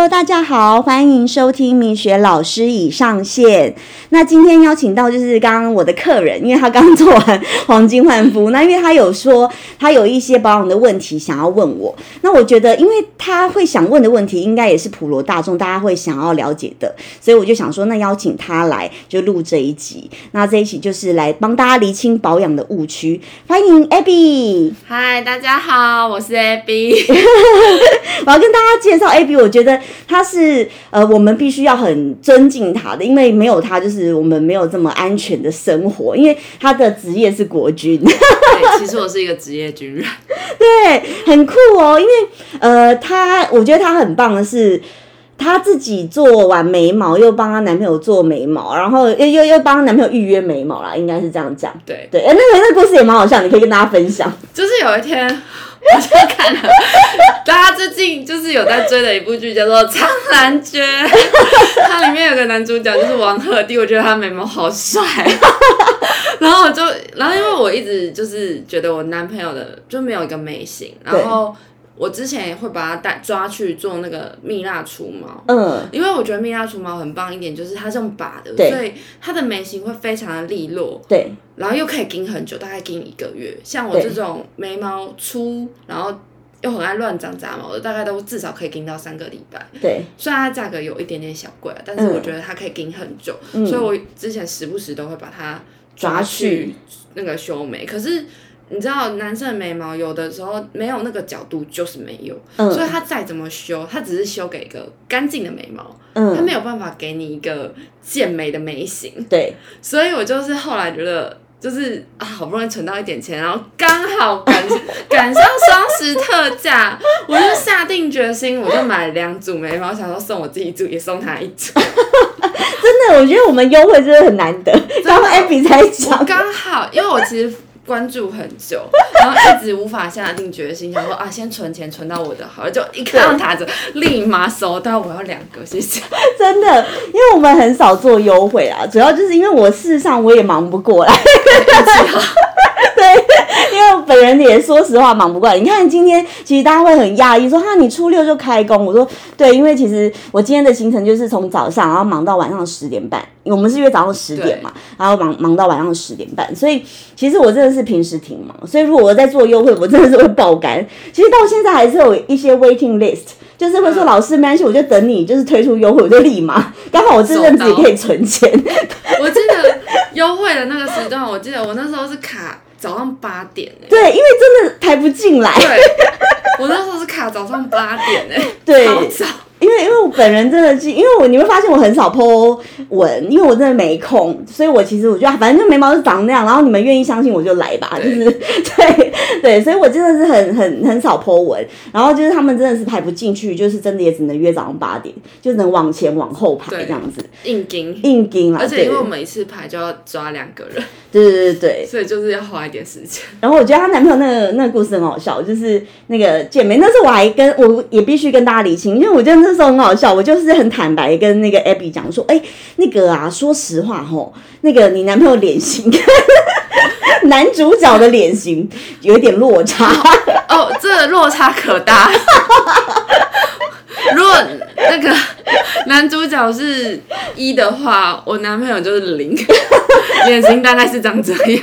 Hello，大家好，欢迎收听明学老师已上线。那今天邀请到就是刚刚我的客人，因为他刚做完黄金焕肤，那因为他有说他有一些保养的问题想要问我，那我觉得因为他会想问的问题，应该也是普罗大众大家会想要了解的，所以我就想说，那邀请他来就录这一集。那这一集就是来帮大家厘清保养的误区。欢迎 Abby，嗨，大家好，我是 Abby。我要跟大家介绍 Abby，我觉得他是呃，我们必须要很尊敬他的，因为没有他，就是我们没有这么安全的生活。因为他的职业是国军，对，其实我是一个职业军人，对，很酷哦。因为呃，他我觉得他很棒的是。她自己做完眉毛，又帮她男朋友做眉毛，然后又又又帮男朋友预约眉毛啦，应该是这样讲。对对，哎，那个那个故事也蛮好笑，你可以跟大家分享。就是有一天，我就看了大家最近就是有在追的一部剧，叫做《苍兰诀》，它里面有个男主角就是王鹤棣，我觉得他眉毛好帅。然后我就，然后因为我一直就是觉得我男朋友的就没有一个眉形，然后。我之前也会把它带抓去做那个蜜蜡除毛，嗯，因为我觉得蜜蜡除毛很棒一点，就是它是用拔的，所以它的眉形会非常的利落，对，然后又可以盯很久，大概盯一个月。像我这种眉毛粗，然后又很爱乱长杂毛的，大概都至少可以盯到三个礼拜。对，虽然它价格有一点点小贵，但是我觉得它可以盯很久，所以我之前时不时都会把它抓去那个修眉，可是。你知道男生的眉毛有的时候没有那个角度就是没有，所以他再怎么修，他只是修给一个干净的眉毛，他没有办法给你一个健美的眉形。对，所以我就是后来觉得，就是啊，好不容易存到一点钱，然后刚好赶赶上双十特价，我就下定决心，我就买了两组眉毛，想说送我自己一组，也送他一组。真的，我觉得我们优惠真的很难得，然后 Abby 才讲，刚好，因为我其实。关注很久，然后一直无法下定决心，想说啊，先存钱存到我的好，就一看到塔子，立马收到，我要两个，谢谢。真的，因为我们很少做优惠啊，主要就是因为我事实上我也忙不过来。对，因为我本人也说实话忙不过来。你看今天，其实大家会很讶异，说哈你初六就开工。我说对，因为其实我今天的行程就是从早上，然后忙到晚上十点半。我们是约早上十点嘛，然后忙忙到晚上十点半。所以其实我真的是平时挺忙。所以如果我在做优惠，我真的是会爆肝。其实到现在还是有一些 waiting list，就是会说老师没关系，我就等你，就是推出优惠，我就立马。刚好我这阵子也可以存钱。我记得优惠的那个时段，我记得我那时候是卡。早上八点哎，对，因为真的排不进来。对，我那时候是卡早上八点哎，对，好早。因为因为我本人真的是，因为我你会发现我很少 po 文，因为我真的没空，所以我其实我觉得反正就眉毛是长那样，然后你们愿意相信我就来吧，就是对 对，所以我真的是很很很少 po 文，然后就是他们真的是排不进去，就是真的也只能约早上八点，就能往前往后排这样子，硬盯。硬盯啊，而且因为我每次排就要抓两个人，对对对对，所以就是要花一点时间。然后我觉得她男朋友那个那个故事很好笑，就是那个见面，那时候我还跟我也必须跟大家理清，因为我觉得那时候很好笑，我就是很坦白跟那个 Abby 讲说，哎，那个啊，说实话吼，那个你男朋友脸型，男主角的脸型有一点落差 哦，这落差可大。如果那个男主角是一的话，我男朋友就是零，脸型大概是长这样。因为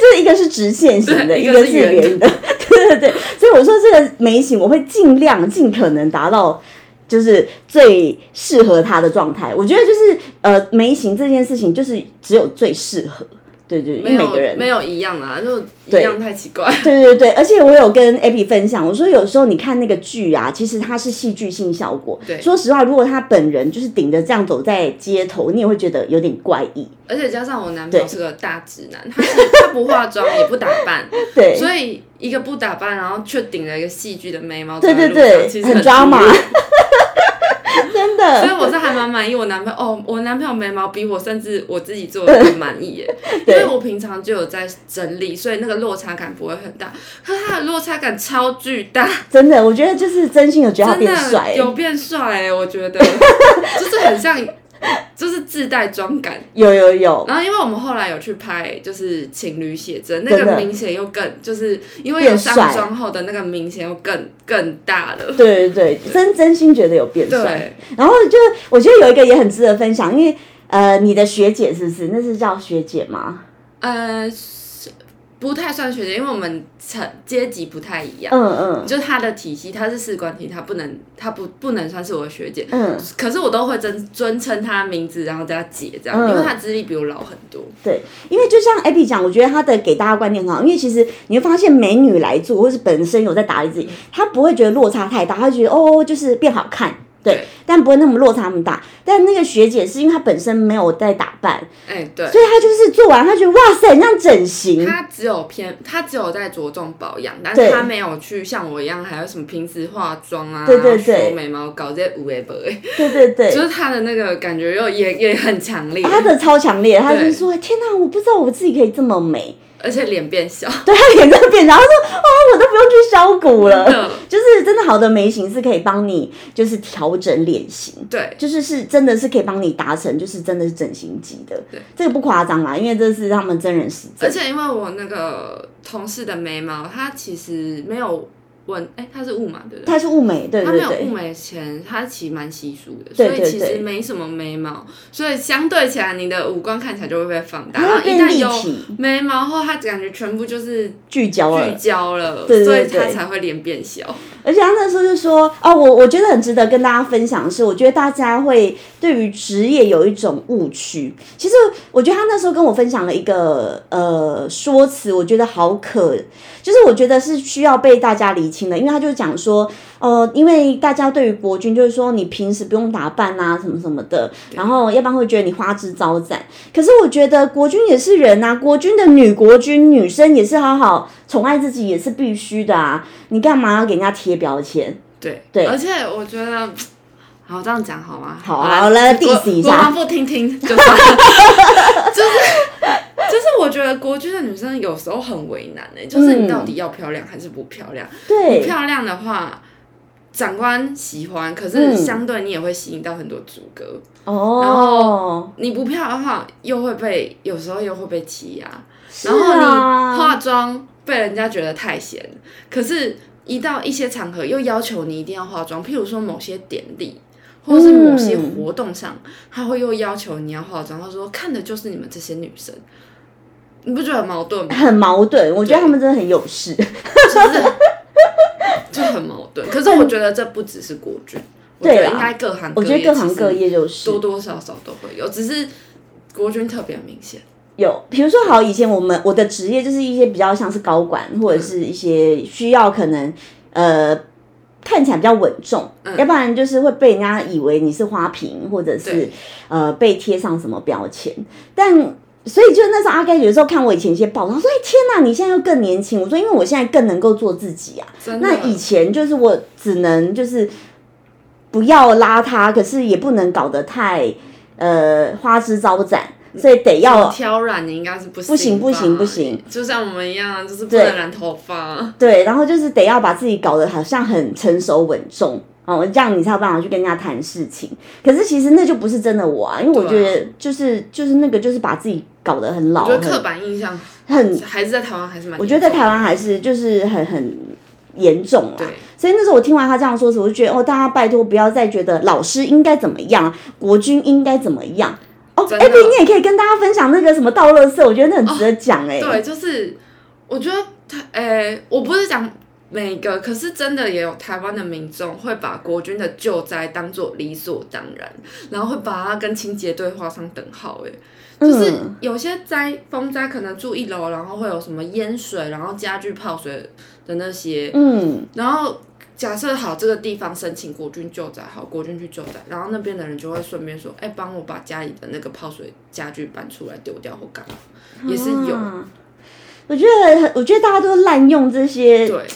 这一个是直线型的，一个是圆的，对对对，所以我说这个眉形我会尽量尽可能达到。就是最适合他的状态，我觉得就是呃眉形这件事情，就是只有最适合，对对，因为每个人没有一样啊，就一样太奇怪。对对对，而且我有跟 Abby 分享，我说有时候你看那个剧啊，其实它是戏剧性效果。对，说实话，如果他本人就是顶着这样走在街头，你也会觉得有点怪异。而且加上我男朋友是个大直男，他是 他不化妆也不打扮，对，所以一个不打扮，然后却顶了一个戏剧的眉毛，对对对，其实很抓马。所以我是还蛮满意我男朋友哦，我男朋友眉毛比我甚至我自己做的更满意耶，因为我平常就有在整理，所以那个落差感不会很大，可是他的落差感超巨大，真的，我觉得就是真心有觉得他变帅，有变帅哎，我觉得。就是很像 就是自带妆感。有有有，然后，因为我们后来有去拍，就是情侣写真，那个明显又更，就是因为有上妆后的那个明显又更更大了。对对对，真真心觉得有变帅。然后就我觉得有一个也很值得分享，因为呃，你的学姐是不是？那是叫学姐吗？呃，是不太算学姐，因为我们层阶级不太一样。嗯嗯就是她的体系，她是士官体，她不能，她不不能算是我的学姐。嗯，可是我都会尊尊称她名字，然后叫她姐这样，嗯因为她资历比我老很多。对，因为就像 Abby 讲，我觉得她的给大家观念很好，因为其实你会发现美女来做，或是本身有在打理自己，她不会觉得落差太大，她会觉得哦，就是变好看。对对，但不会那么落差那么大。但那个学姐是因为她本身没有在打扮，哎、对。所以她就是做完，她觉得哇塞，很像整形。她只有偏，她只有在着重保养，但是她没有去像我一样，还有什么平时化妆啊，对对对修眉毛，搞这些无为不为，对对对，就是她的那个感觉又也也很强烈，她的超强烈，她就对说天哪，我不知道我自己可以这么美。而且脸变小，对他脸真的变，小，他说哦，我都不用去削骨了。就是真的好的眉形是可以帮你，就是调整脸型。对就是是真的是可以帮你达成，就是真的是整形级的对，这个不夸张啦，因为这是他们真人实证。而且因为我那个同事的眉毛，他其实没有纹，哎、他是雾嘛，对不对？他是雾眉，对对她没有雾对，眉前，他其实蛮稀疏的，所以其实没什么眉毛，所以相对起来，你的五官看起来就会被放大。然后一旦有、眉毛后，它感觉全部就是聚聚焦了。焦了，对对所以对它才会脸变小。而且他那时候就说，哦，我我觉得很值得跟大家分享的是，我觉得大家会对于职业有一种误区。其实我觉得他那时候跟我分享了一个呃说辞，我觉得好可，就是我觉得是需要被大家厘清的，因为他就讲说，呃，因为大家对于国军就是说你平时不用打扮啊，什么什么的，然后要不然会觉得你花枝招展。可是我觉得国军也是人啊，国军的女国军女生也是好好宠爱自己，也是必须的啊。你干嘛要给人家贴标签？对对而且我觉得。好，这样讲好吗？好啦好来国 diss 一下国防部听听就算了。就 是就是，我觉得国军的女生有时候很为难诶、就是你到底要漂亮还是不漂亮？不对，漂亮的话，长官喜欢，可是嗯相对你也会吸引到很多主哥。哦，然后你不漂亮的话，又会被有时候又会被欺压。是然后你啊，化妆被人家觉得太闲，可是，一到一些场合又要求你一定要化妆，譬如说某些典礼。或者是某些活动上，他会又要求你要化妆。他说看的就是你们这些女生，你不觉得很矛盾吗？很矛盾。我觉得他们真的很有事。就是就很矛盾。可是我觉得这不只是国军，对应该各行各业，我觉得各行各业就是多多少少都会有，只是国军特别明显。有，比如说好，以前我们我的职业就是一些比较像是高管，或者是一些需要可能呃看起来比较稳重，要不然就是会被人家以为你是花瓶，或者是呃被贴上什么标签。但所以就那时候阿盖有时候看我以前一些报道，他说：“哎、天哪，你现在又更年轻。”我说：“因为我现在更能够做自己啊。”，那以前就是我只能就是不要邋遢，可是也不能搞得太呃花枝招展，所以得要挑染你应该是不不行不行不行，就像我们一样，就是不能染头发。对，然后就是得要把自己搞得好像很成熟稳重。哦，这样你才有办法去跟人家谈事情。可是其实那就不是真的我啊，因为我觉得就是就是那个就是把自己搞得很老，我觉得刻板印象很，还是在台湾还是蛮，我觉得在台湾还是就是很很严重啦。对所以那时候我听完他这样说时，我就觉得哦，大家拜托不要再觉得老师应该怎么样，国军应该怎么样。哎，你也可以跟大家分享那个什么倒垃圾，我觉得那很值得讲哎、对，就是我觉得他，哎、我不是讲每个，可是真的也有台湾的民众会把国军的救灾当做理所当然，然后会把它跟清洁队画上等号、哎。就是嗯有些灾风灾可能住一楼，然后会有什么淹水，然后家具泡水的那些，嗯，然后假设好这个地方申请国军救灾，好国军去救灾，然后那边的人就会顺便说，哎、帮我把家里的那个泡水家具搬出来丢掉或干嘛，也是有。啊我觉得，我觉得大家都滥用这些，对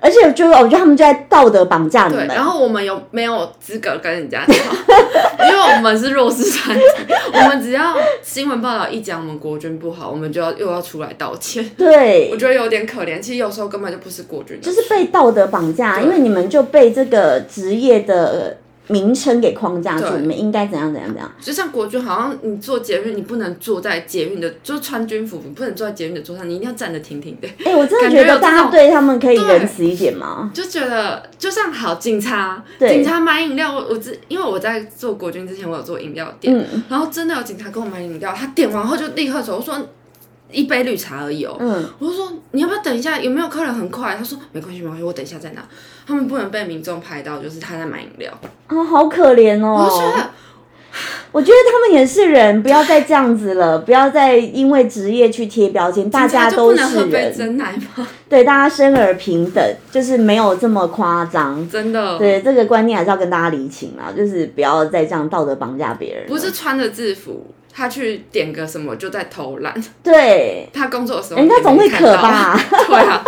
而且就我觉得他们就在道德绑架你对，们。然后我们有没有资格跟人家讲？因为我们是弱势团体，我们只要新闻报道一讲我们国军不好，我们就要又要出来道歉。对我，觉得有点可怜，其实有时候根本就不是国军就，是被道德绑架，因为你们就被这个职业的名称给框架住，对你们应该怎样怎样怎样。就像国军，好像你做捷运，你不能坐在捷运的，就穿军服，你不能坐在捷运的桌上，你一定要站得挺挺的。哎、我真的觉得大家对他们可以仁慈一点吗？就觉得就像好警察，警察买饮料，我我之因为我在做国军之前，我有做饮料店，嗯然后真的有警察跟我买饮料，他点完后就立刻走，我说一杯绿茶而已哦，嗯，我就说你要不要等一下？有没有客人很快？他说没关系没关系，我等一下再拿。他们不能被民众拍到，就是他在买饮料。啊，好可怜哦。我就觉得 我觉得他们也是人，不要再这样子了，不要再因为职业去贴标签，大家都是人，真奶吗？对，大家生而平等，就是没有这么夸张。真的，对这个观念还是要跟大家理清啦，就是不要再这样道德绑架别人。不是穿着制服，他去点个什么就在偷懒。对，他工作的时候人家总会渴吧？对啊，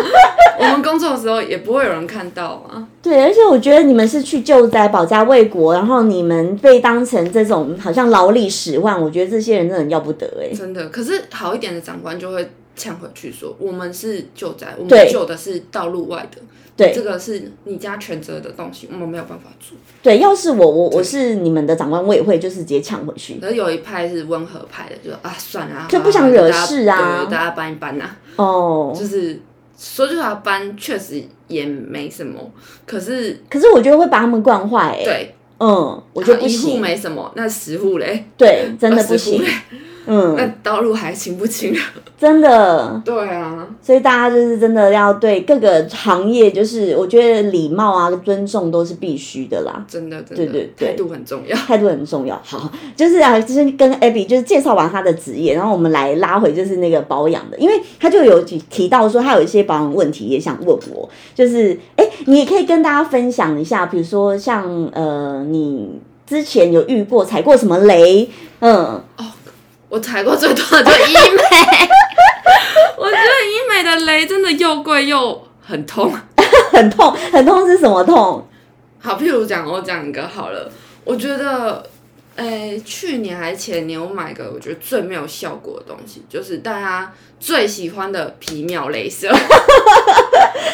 我们工作的时候也不会有人看到啊。对，而且我觉得你们是去救灾、保家卫国，然后你们被当成这种好像劳力使唤，我觉得这些人真的很要不得哎、真的，可是好一点的长官就会呛回去说：“我们是救灾，我对们救的是道路外的，对这个是你家全责的东西，我们没有办法做。对，要是我我我是你们的长官，我也会就是直接抢回去。可是有一派是温和派的，就啊算了啊，就不想惹事啊对，大家搬一搬呐、哦，就是说句实话，搬确实也没什么，可是可是我觉得会把他们惯坏哎。对，嗯，我觉得不一户行。没什么，那十户嘞，对，真的 不行嘞。嗯，那道路还清不清？真的。对啊，所以大家就是真的要对各个行业，就是我觉得礼貌啊、尊重都是必须的啦。真的真的，对对对态度很重要。态度很重要。好，就是啊，就是跟 Abby 就是介绍完他的职业，然后我们来拉回就是那个保养的，因为他就有提提到说他有一些保养问题也想问我，就是哎、你也可以跟大家分享一下，比如说像呃，你之前有遇过踩过什么雷？嗯，我踩过最多的就医美，我觉得医美的雷真的又贵又很痛。很痛，很痛是什么痛？好，譬如讲，我讲一个好了，我觉得，诶、去年还是前年，我买个我觉得最没有效果的东西，就是大家最喜欢的皮秒镭射。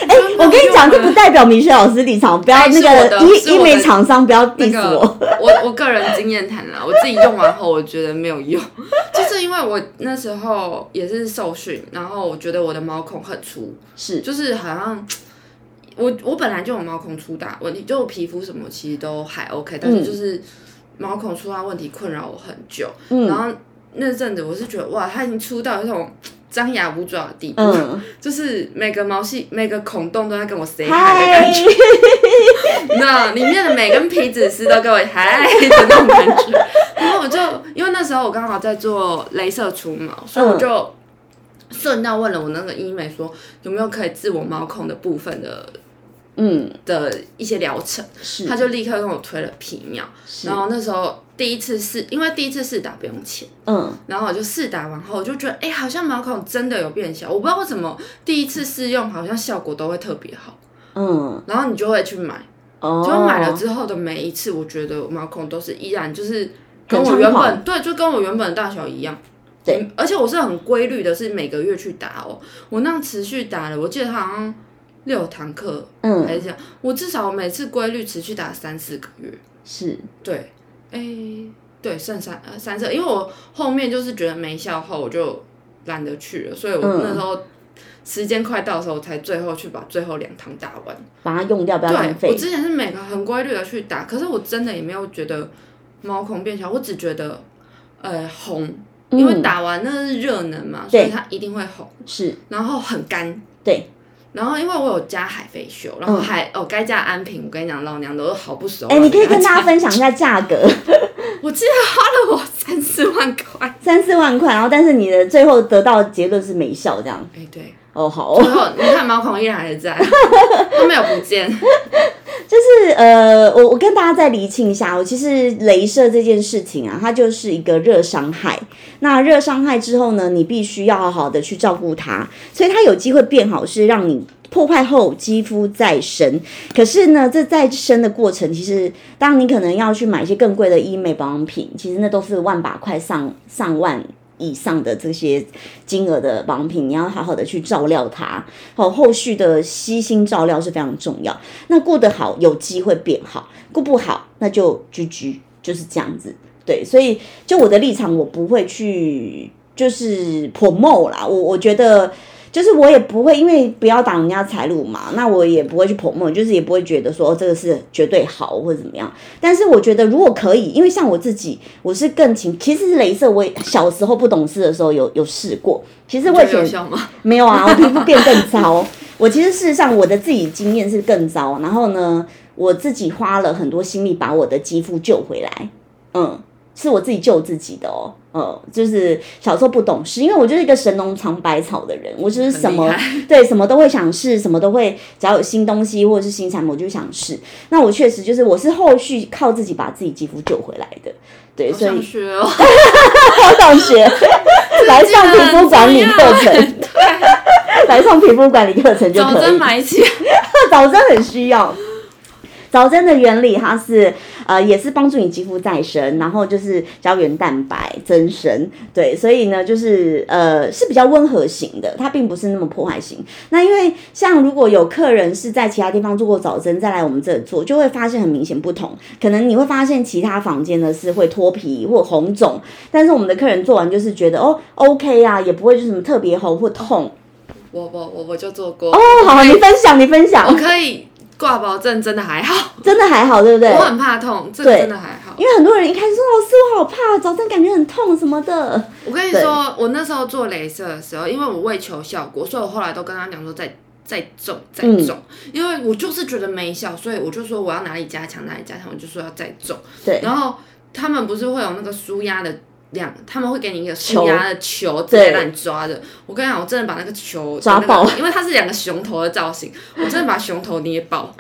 哎、我跟你讲，这不代表明雪老师立场，不要哎那个医医美厂商不要那 diss 个我。我我个人经验谈啦，我自己用完后，我觉得没有用，就是因为我那时候也是受训，然后我觉得我的毛孔很粗，是，就是好像我我本来就有毛孔粗大问题，就我皮肤什么其实都还 OK，但是就是毛孔粗大问题困扰我很久。嗯。然后那阵子我是觉得哇，它已经粗到一种张牙舞爪的地步，嗯，就是每个毛细每个孔洞都在跟我 say hi 的感嗨。觉，，那里面的每根皮脂丝都跟我嗨的那种感觉。然后我就因为那时候我刚好在做镭射除毛，所以我就顺道问了我那个医美说有没有可以治我毛孔的部分的嗯，的一些疗程，是，他就立刻跟我推了皮秒。然后那时候第一次试，因为第一次试打不用钱，嗯，然后我就试打完后，我就觉得哎、好像毛孔真的有变小，我不知道为什么第一次试用好像效果都会特别好，嗯，然后你就会去买。哦，就买了之后的每一次，我觉得毛孔都是依然就是跟我原本对，就跟我原本的大小一样。对嗯，而且我是很规律的，是每个月去打哦。我那样持续打了，我记得好像六堂课嗯，还是这样，我至少每次规律持续打三四个月。是，对，哎、对，剩三呃三次，因为我后面就是觉得没效后，我就懒得去了，所以我嗯那时候时间快到的时候，我才最后去把最后两堂打完。把它用掉，不要浪费，我。之前是每个很规律的去打，可是我真的也没有觉得毛孔变小，我只觉得呃红，因为嗯打完那是热能嘛，所以它一定会红，是，然后很干。对，然后因为我有加海飞秀，然后还、哦该加安瓶，我跟你讲，老娘都好不熟。嗯哎、你可以跟大家家，分享一下价格，我记得花了我三四万块。三四万块，然后但是你的最后得到的结论是没效，这样。哎，对，哦，好最哦，后你看毛孔依然还在，都没有不见。就是呃，我我跟大家再厘清一下，我其实镭射这件事情啊，它就是一个热伤害。那热伤害之后呢，你必须要好好的去照顾它，所以它有机会变好，是让你破坏后肌肤再生。可是呢，这再生的过程，其实当你可能要去买一些更贵的医美保养品，其实那都是万把块上上万以上的这些金额的保养品，你要好好的去照料它，好，后续的悉心照料是非常重要。那过得好，有机会变好；过不好，那就居居，就是这样子。对，所以就我的立场，我不会去就是 promote 啦，我我觉得。就是我也不会，因为不要挡人家财路嘛，那我也不会去捧梦，就是也不会觉得说这个是绝对好或者怎么样。但是我觉得如果可以，因为像我自己，我是更勤，其实是镭射，我小时候不懂事的时候有有试过。其实我以前没有啊，我皮肤 变更糟。我其实事实上我的自己经验是更糟，然后呢，我自己花了很多心力把我的肌肤救回来。嗯。是我自己救自己的哦，呃，就是小时候不懂事，因为我就是一个神农尝百草的人，我就是什么 对什么都会想试，什么都会，只要有新东西或者是新产品，我就想试。那我确实就是我是后续靠自己把自己肌肤救回来的，对，所以学哦，好想学，来上皮肤管理课程，对，来上皮肤管理课程就可以，早针买起，早针很需要。早针的原理，它是呃也是帮助你肌肤再生，然后就是胶原蛋白增生，对，所以呢就是呃是比较温和型的，它并不是那么破坏型。那因为像如果有客人是在其他地方做过早针，再来我们这里做，就会发现很明显不同。可能你会发现其他房间呢是会脱皮或红肿，但是我们的客人做完就是觉得哦 OK 啊，也不会就什么特别红或痛。我我我我就做过哦，好，你分享你分享，我可以。挂保证真的还好，真的还好，对不对？我很怕痛，这个真的还好。因为很多人一开始说老师我好怕，早上感觉很痛什么的。我跟你说，我那时候做镭射的时候，因为我为求效果，所以我后来都跟他讲说再再重再种，因为我就是觉得没效，所以我就说我要哪里加强哪里加强，我就说要再重。对，然后他们不是会有那个舒压的。两，他们会给你一个舒压的球，直接让你抓着。我跟你讲，我真的把那个球抓爆，因为它是两个熊头的造型，我真的把熊头捏爆。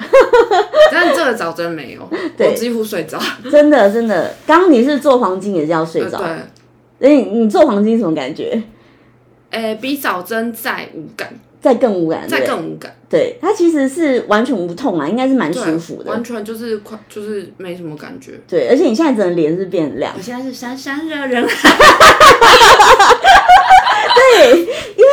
但是这个早真没有，我几乎睡着。真 的真的，刚刚你是做黄金也是要睡着。对，你你做黄金什么感觉？诶，比早针再无感。再更无感，再更无感。对，它其实是完全无痛啊，应该是蛮舒服的。完全就是快，就是没什么感觉。对，而且你现在整个脸是变亮。我现在是闪闪惹人。对，因为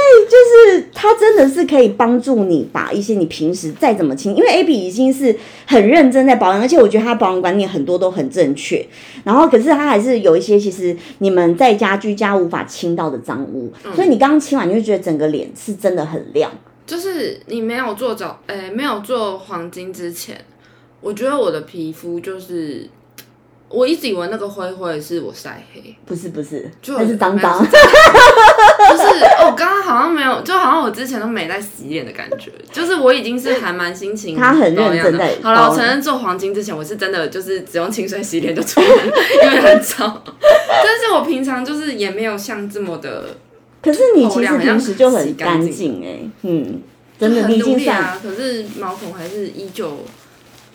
就是它真的是可以帮助你把一些你平时再怎么清，因为 A B 已经是很认真在保养，而且我觉得他保养观念很多都很正确。然后可是他还是有一些其实你们在家居家无法清到的脏污，所以你刚刚清完你会觉得整个脸是真的很亮。就是你没有做早，诶，没有做黄金之前，我觉得我的皮肤就是。我一直以为那个灰灰是我晒黑，不是不是，那是脏脏。不是，哦，刚刚好像没有，就好像我之前都没在洗脸的感觉。就是我已经是还蛮心情，他很认真的。好了，我承认做黄金之前，我是真的就是只用清水洗脸就出门，因为很脏。但是我平常就是也没有像这么的。可是你其实平时就很干净哎，嗯，真的很努力啊。可是毛孔还是依旧。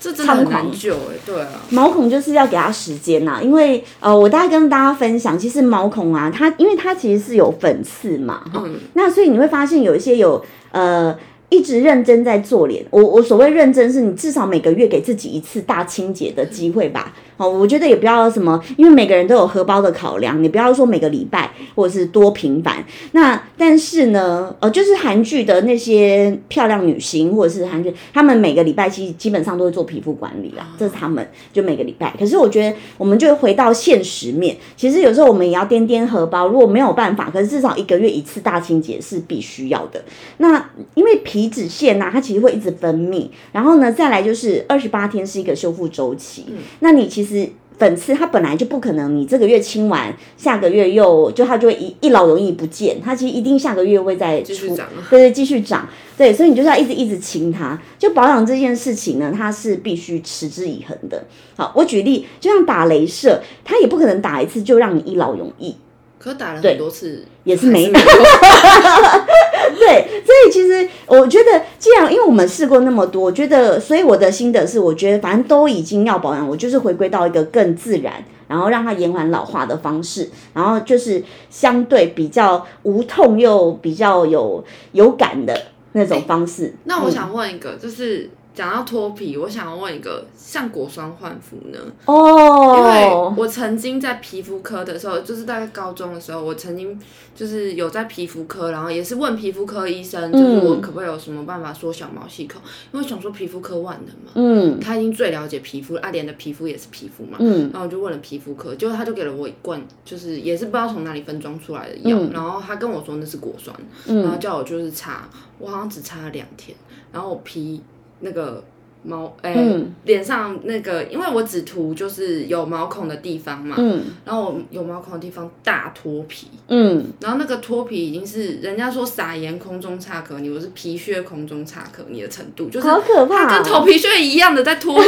这真的很难救哎，对啊，毛孔就是要给它时间呐，因为呃，我大概跟大家分享，其实毛孔啊，它因为它其实是有粉刺嘛，嗯，那所以你会发现有一些有呃。一直认真在做脸，我我所谓认真是你至少每个月给自己一次大清洁的机会吧。哦，我觉得也不要什么，因为每个人都有荷包的考量，你不要说每个礼拜或者是多频繁。那但是呢，呃，就是韩剧的那些漂亮女星或者是韩剧，他们每个礼拜其实基本上都会做皮肤管理啊，这是他们就每个礼拜。可是我觉得我们就回到现实面，其实有时候我们也要掂掂荷包，如果没有办法，可是至少一个月一次大清洁是必须要的。那因为皮。皮脂腺呐，它其实会一直分泌，然后呢，再来就是二十八天是一个修复周期。那你其实粉刺它本来就不可能，你这个月清完，下个月又就它就会一一劳永逸不见，它其实一定下个月会再继续长，对对，继续长，对，所以你就是要一直一直清它。就保养这件事情呢，它是必须持之以恒的。好，我举例，就像打镭射，它也不可能打一次就让你一劳永逸。可打了很多次，也是没。对，所以其实我觉得，既然因为我们试过那么多，我觉得，所以我的心得是，我觉得反正都已经要保养，我就是回归到一个更自然，然后让它延缓老化的方式，然后就是相对比较无痛又比较有有感的那种方式。那我想问一个，就是讲到脱皮，我想要问一个，像果酸焕肤呢？哦，因为我曾经在皮肤科的时候，就是大概高中的时候，我曾经就是有在皮肤科，然后也是问皮肤科医生，就是我可不可以有什么办法缩小毛细孔？因为想说皮肤科万能嘛，嗯。他已经最了解皮肤，阿莲的皮肤也是皮肤嘛，嗯。然后我就问了皮肤科，结果他就给了我一罐，就是也是不知道从哪里分装出来的药，然后他跟我说那是果酸，然后叫我就是擦，我好像只擦了两天，然后我皮那个毛，哎、嗯脸上那个，因为我只涂就是有毛孔的地方嘛，嗯然后我有毛孔的地方大脱皮，嗯，然后那个脱皮已经是人家说撒盐空中擦可你，我是皮屑空中擦可你的程度，就是好可怕它跟头皮屑一样的在脱，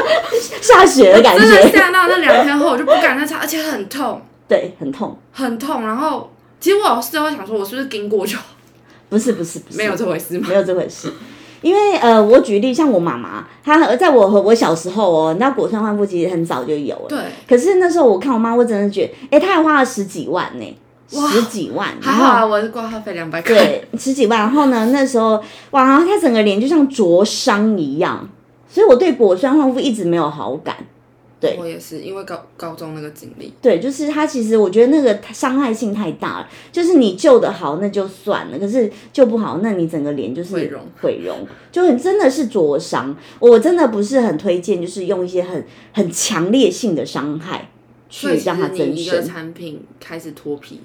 下雪的感觉 真的觉，吓到那两天后我就不敢再擦，而且很痛，对，很痛。很痛。然后其实我有事后想说，我是不是经过就不是不是不是，没有这回事吗？没有这回事。因为呃，我举例，像我妈妈，她在我和我小时候哦，你知道果酸焕肤其实很早就有了，对，可是那时候我看我妈，我真的觉得，哎、她还花了十几万呢，十几万，还好啊，我是挂号费两百块。对，十几万。然后呢，那时候哇，然后她整个脸就像灼伤一样，所以我对果酸焕肤一直没有好感。对我也是，因为高高中那个经历，对，就是他其实我觉得那个伤害性太大了。就是你救得好那就算了，可是救不好，那你整个脸就是毁容毁容，就很真的是灼伤。我真的不是很推荐，就是用一些很很强烈性的伤害去让它实增生。产品开始脱皮，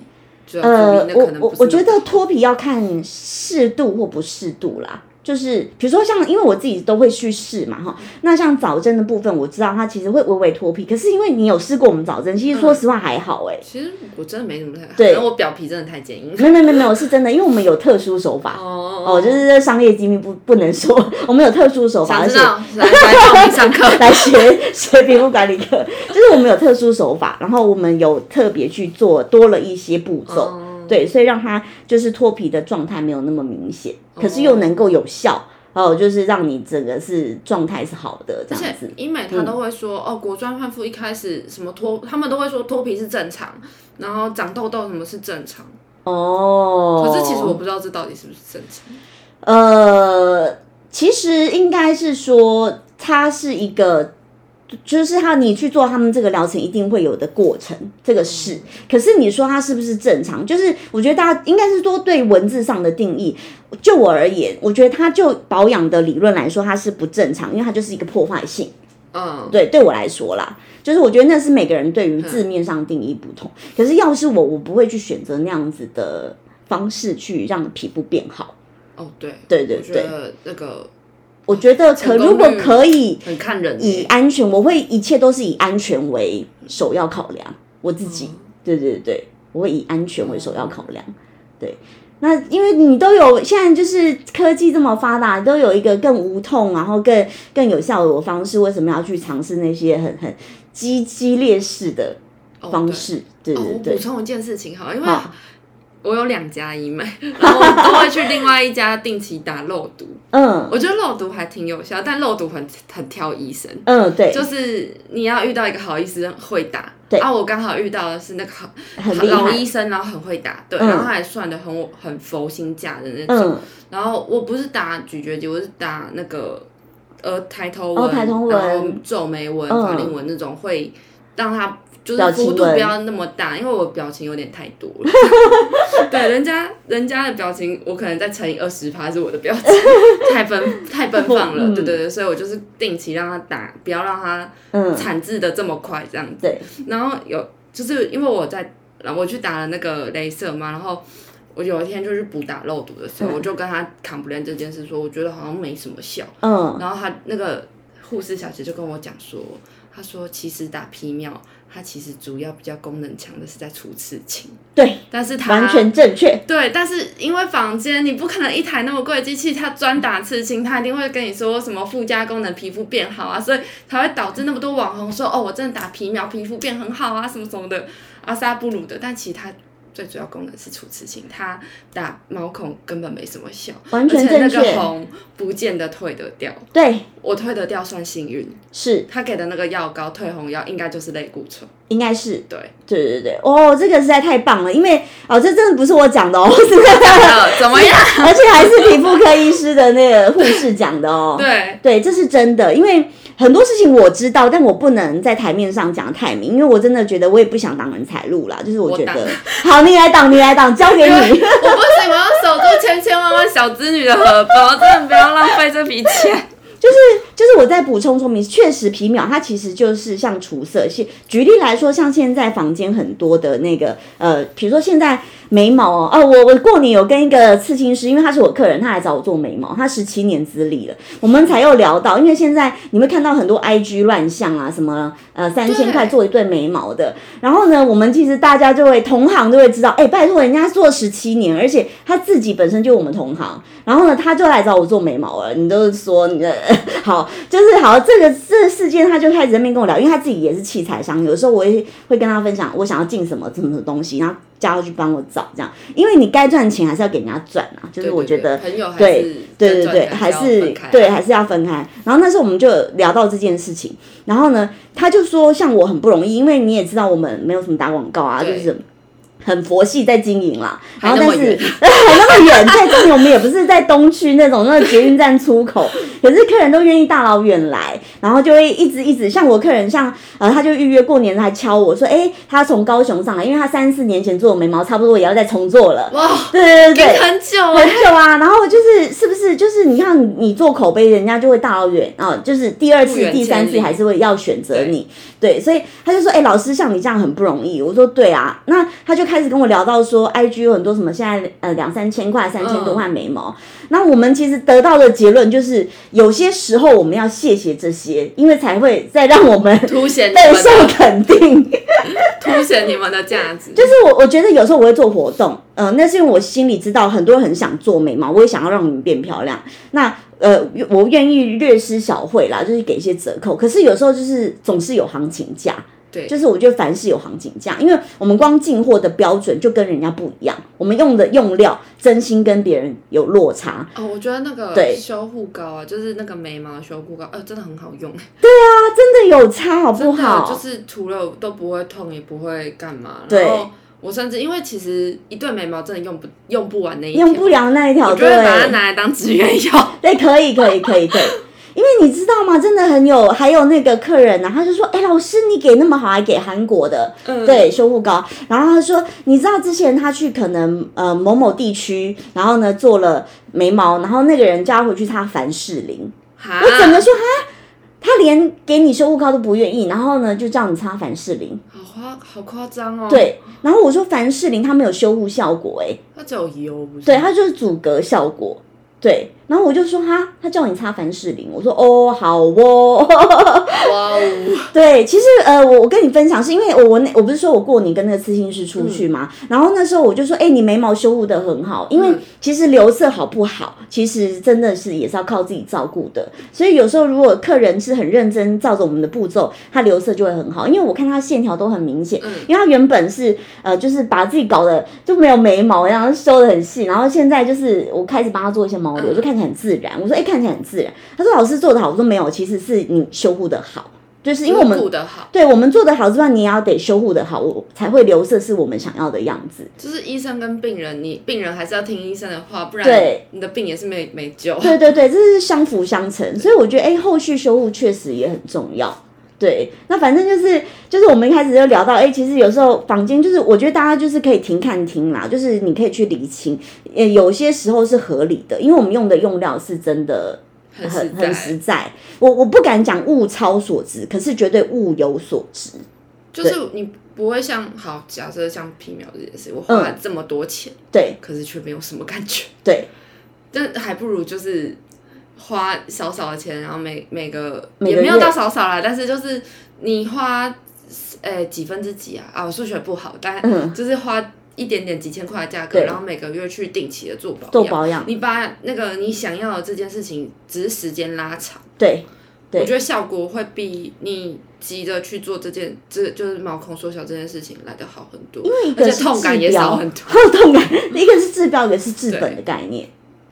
就呃我我我觉得脱皮要看适度或不适度啦。就是比如说像，因为我自己都会去试嘛哈。那像早针的部分，我知道它其实会微微脱皮，可是因为你有试过我们早针，其实说实话还好哎、其实我真的没什么太，对可能我表皮真的太坚硬。没有没有没有没有，是真的，因为我们有特殊手法。哦哦，就是这商业机密不不能说，我们有特殊手法，而且来上课。来学学皮肤管理课，就是我们有特殊手法，然后我们有特别去做多了一些步骤，哦对，所以让它就是脱皮的状态没有那么明显，可是又能够有效。哦，就是让你整个是状态是好的这样子。医美他都会说、哦，果酸焕肤一开始什么脱，他们都会说脱皮是正常，然后长痘痘什么是正常。哦，可是其实我不知道这到底是不是正常。呃，其实应该是说，它是一个，就是他你去做他们这个疗程一定会有的过程，这个是。可是你说它是不是正常？就是我觉得大家应该是说对文字上的定义，就我而言，我觉得它就保养的理论来说，它是不正常，因为它就是一个破坏性。嗯，对，对我来说啦，就是我觉得那是每个人对于字面上定义不同。可是要是我，我不会去选择那样子的方式去让皮肤变好。哦对，对对我觉得那个我觉得可如果可以很看人以。安全，我会一切都是以安全为首要考量。我自己，对对对，我会以安全为首要考量。对，那因为你都有现在就是科技这么发达，都有一个更无痛，然后更更有效的方式，为什么要去尝试那些很很激激烈式的方式？对哦，对对，我补充一件事情好，因为好我有两家医美，然后我都会去另外一家定期打肉毒。嗯我觉得肉毒还挺有效，但肉毒很很挑医生，嗯，对，就是你要遇到一个好医生会打。对啊，我刚好遇到的是那个好很老医生，然后很会打，对，嗯然后他也算的很很佛心价的那种。嗯然后我不是打咀嚼肌，我是打那个呃抬头纹、哦抬头纹然后皱眉纹、嗯法令纹那种，会让他就是幅度不要那么大，因为我表情有点太多了。对，人家人家的表情，我可能再乘以二十趴是我的表情，太奔太奔放了。嗯对对对，所以我就是定期让他打，不要让他嗯，产制的这么快这样子。对，然后有就是因为我在，然后我去打了那个镭射嘛，然后我有一天就是补打肉毒的时候，我就跟他 complain 这件事说，我觉得好像没什么效。嗯然后他那个护士小姐就跟我讲说，她说其实打皮秒，它其实主要比较功能强的是在除刺青，对，但是它完全正确。对，但是因为房间你不可能一台那么贵的机器，它专打刺青，它一定会跟你说什么附加功能，皮肤变好啊，所以才会导致那么多网红说哦，我真的打皮秒，皮肤变很好啊，什么什么的，阿萨布鲁的，但其他。最主要功能是除刺青，它打毛孔根本没什么效，完全而且那个红不见得退得掉，对，我退得掉算幸运。是他给的那个药膏退红药应该就是类固醇，应该是对，对对对，哦，这个实在太棒了，因为哦，这真的不是我讲的哦，是呃 怎么样？而且还是皮肤科医师的那个护士讲的哦。对，对，这是真的，因为很多事情我知道，但我不能在台面上讲得太明，因为我真的觉得我也不想挡人财路啦。就是我觉得，好，你来挡，你来挡，交给你。我不行，我要守住千千万万小织女的荷包，真的不要浪费这笔钱。就是就是我在补充说明，确实皮秒它其实就是像除色系。举例来说，像现在房间很多的那个呃，比如说现在眉毛哦，哦，我我过年有跟一个刺青师，因为他是我客人，他来找我做眉毛，他十七年资历了，我们才又聊到，因为现在你会看到很多 IG 乱象啊，什么呃三千块做一对眉毛的，然后呢，我们其实大家就会同行就会知道，哎，拜托人家做十七年，而且他自己本身就我们同行，然后呢，他就来找我做眉毛了，你都是说你的。好，就是好，这个这个事件，他就开始在那边跟我聊，因为他自己也是器材商，有时候我也会跟他分享我想要进什么什么东西，然后叫他去帮我找这样，因为你该赚钱还是要给人家赚啊，就是我觉得对对对对，还是对还是要分开。然后那时候我们就聊到这件事情，然后呢，他就说像我很不容易，因为你也知道我们没有什么打广告啊，就是。很佛系在经营啦，然后但是还 那么远在经营，我们也不是在东区那种那个捷运站出口，可是客人都愿意大老远来，然后就会一直一直像我客人像呃他就预约过年还敲我说，哎，他从高雄上来，因为他三四年前做眉毛，差不多也要再重做了。哇，对对对对，很久很久啊，然后就是是不是就是你看你做口碑，人家就会大老远啊，就是第二次、第三次还是会要选择你，对，所以他就说，哎，老师像你这样很不容易，我说对啊，那他就开。始跟我聊到说，IG 有很多什么，现在呃两三千块、三千多块眉毛。那我们其实得到的结论就是，有些时候我们要谢谢这些，因为才会再让我们 凸显 备受肯定，凸显你们的价值。就是我我觉得有时候我会做活动，呃，那是因为我心里知道很多人很想做眉毛，我也想要让你们变漂亮。那呃，我愿意略施小惠啦，就是给一些折扣。可是有时候就是总是有行情价。对，就是我觉得凡事有行情价，因为我们光进货的标准就跟人家不一样，我们用的用料真心跟别人有落差。哦，我觉得那个对修护膏啊，就是那个眉毛修护膏，呃，真的很好用。对啊，真的有差，好不好？就是涂了都不会痛，也不会干嘛。对，我甚至因为其实一对眉毛真的用不用不完那一用不了那一条，我就会把它拿来当纸鸢用。对，可以，可以，可以，可以。因为你知道吗？真的很有，还有那个客人呢，他就说：“哎，老师，你给那么好，还给韩国的，对修护膏。”然后他说：“你知道之前他去可能呃某某地区，然后呢做了眉毛，然后那个人叫他回去擦凡士林。我整个说哈，他连给你修护膏都不愿意，然后呢就叫你擦凡士林，好夸好夸张哦。对，然后我说凡士林它没有修护效果，哎，它只有油，不是？对，它就是阻隔效果。对，然后我就说哈，他叫你擦凡士林，我说哦好哦，哇哦，对，其实呃我我跟你分享是因为我我那我不是说我过年跟那个刺青师出去嘛，然后那时候我就说哎你眉毛修护的很好，因为其实留色好不好，其实真的是也是要靠自己照顾的，所以有时候如果客人是很认真照着我们的步骤，他留色就会很好，因为我看他线条都很明显，因为他原本是呃就是把自己搞得就没有眉毛，然后修的很细，然后现在就是我开始帮他做一些毛。流就看起来很自然，我说哎，看起来很自然。他说老师做的好，我说没有，其实是你修护的好，就是因为我们对我们做的好之外，你也要得修护的好，我才会留色是我们想要的样子。就是医生跟病人，你病人还是要听医生的话，不然对你的病也是没没救。对对对，这是相辅相成，所以我觉得哎，后续修护确实也很重要。对，那反正就是就是我们一开始就聊到，哎，其实有时候房间就是我觉得大家就是可以停看听啦，就是你可以去理清，呃，有些时候是合理的，因为我们用的用料是真的很很实在。我我不敢讲物超所值，可是绝对物有所值。就是你不会像好假设像皮秒这件事，我花了这么多钱，对，可是却没有什么感觉，对，但还不如就是。花少少的钱，然后每每个也没有到少少啦，但是就是你花，呃几分之几啊？啊，我数学不好，但就是花一点点几千块的价格，然后每个月去定期的做保做保养。你把那个你想要的这件事情，只是时间拉长，对，我觉得效果会比你急着去做这件，这就是毛孔缩小这件事情来的好很多，因为一个是痛感也少很多，痛感一个是治标，一个是治本的概念。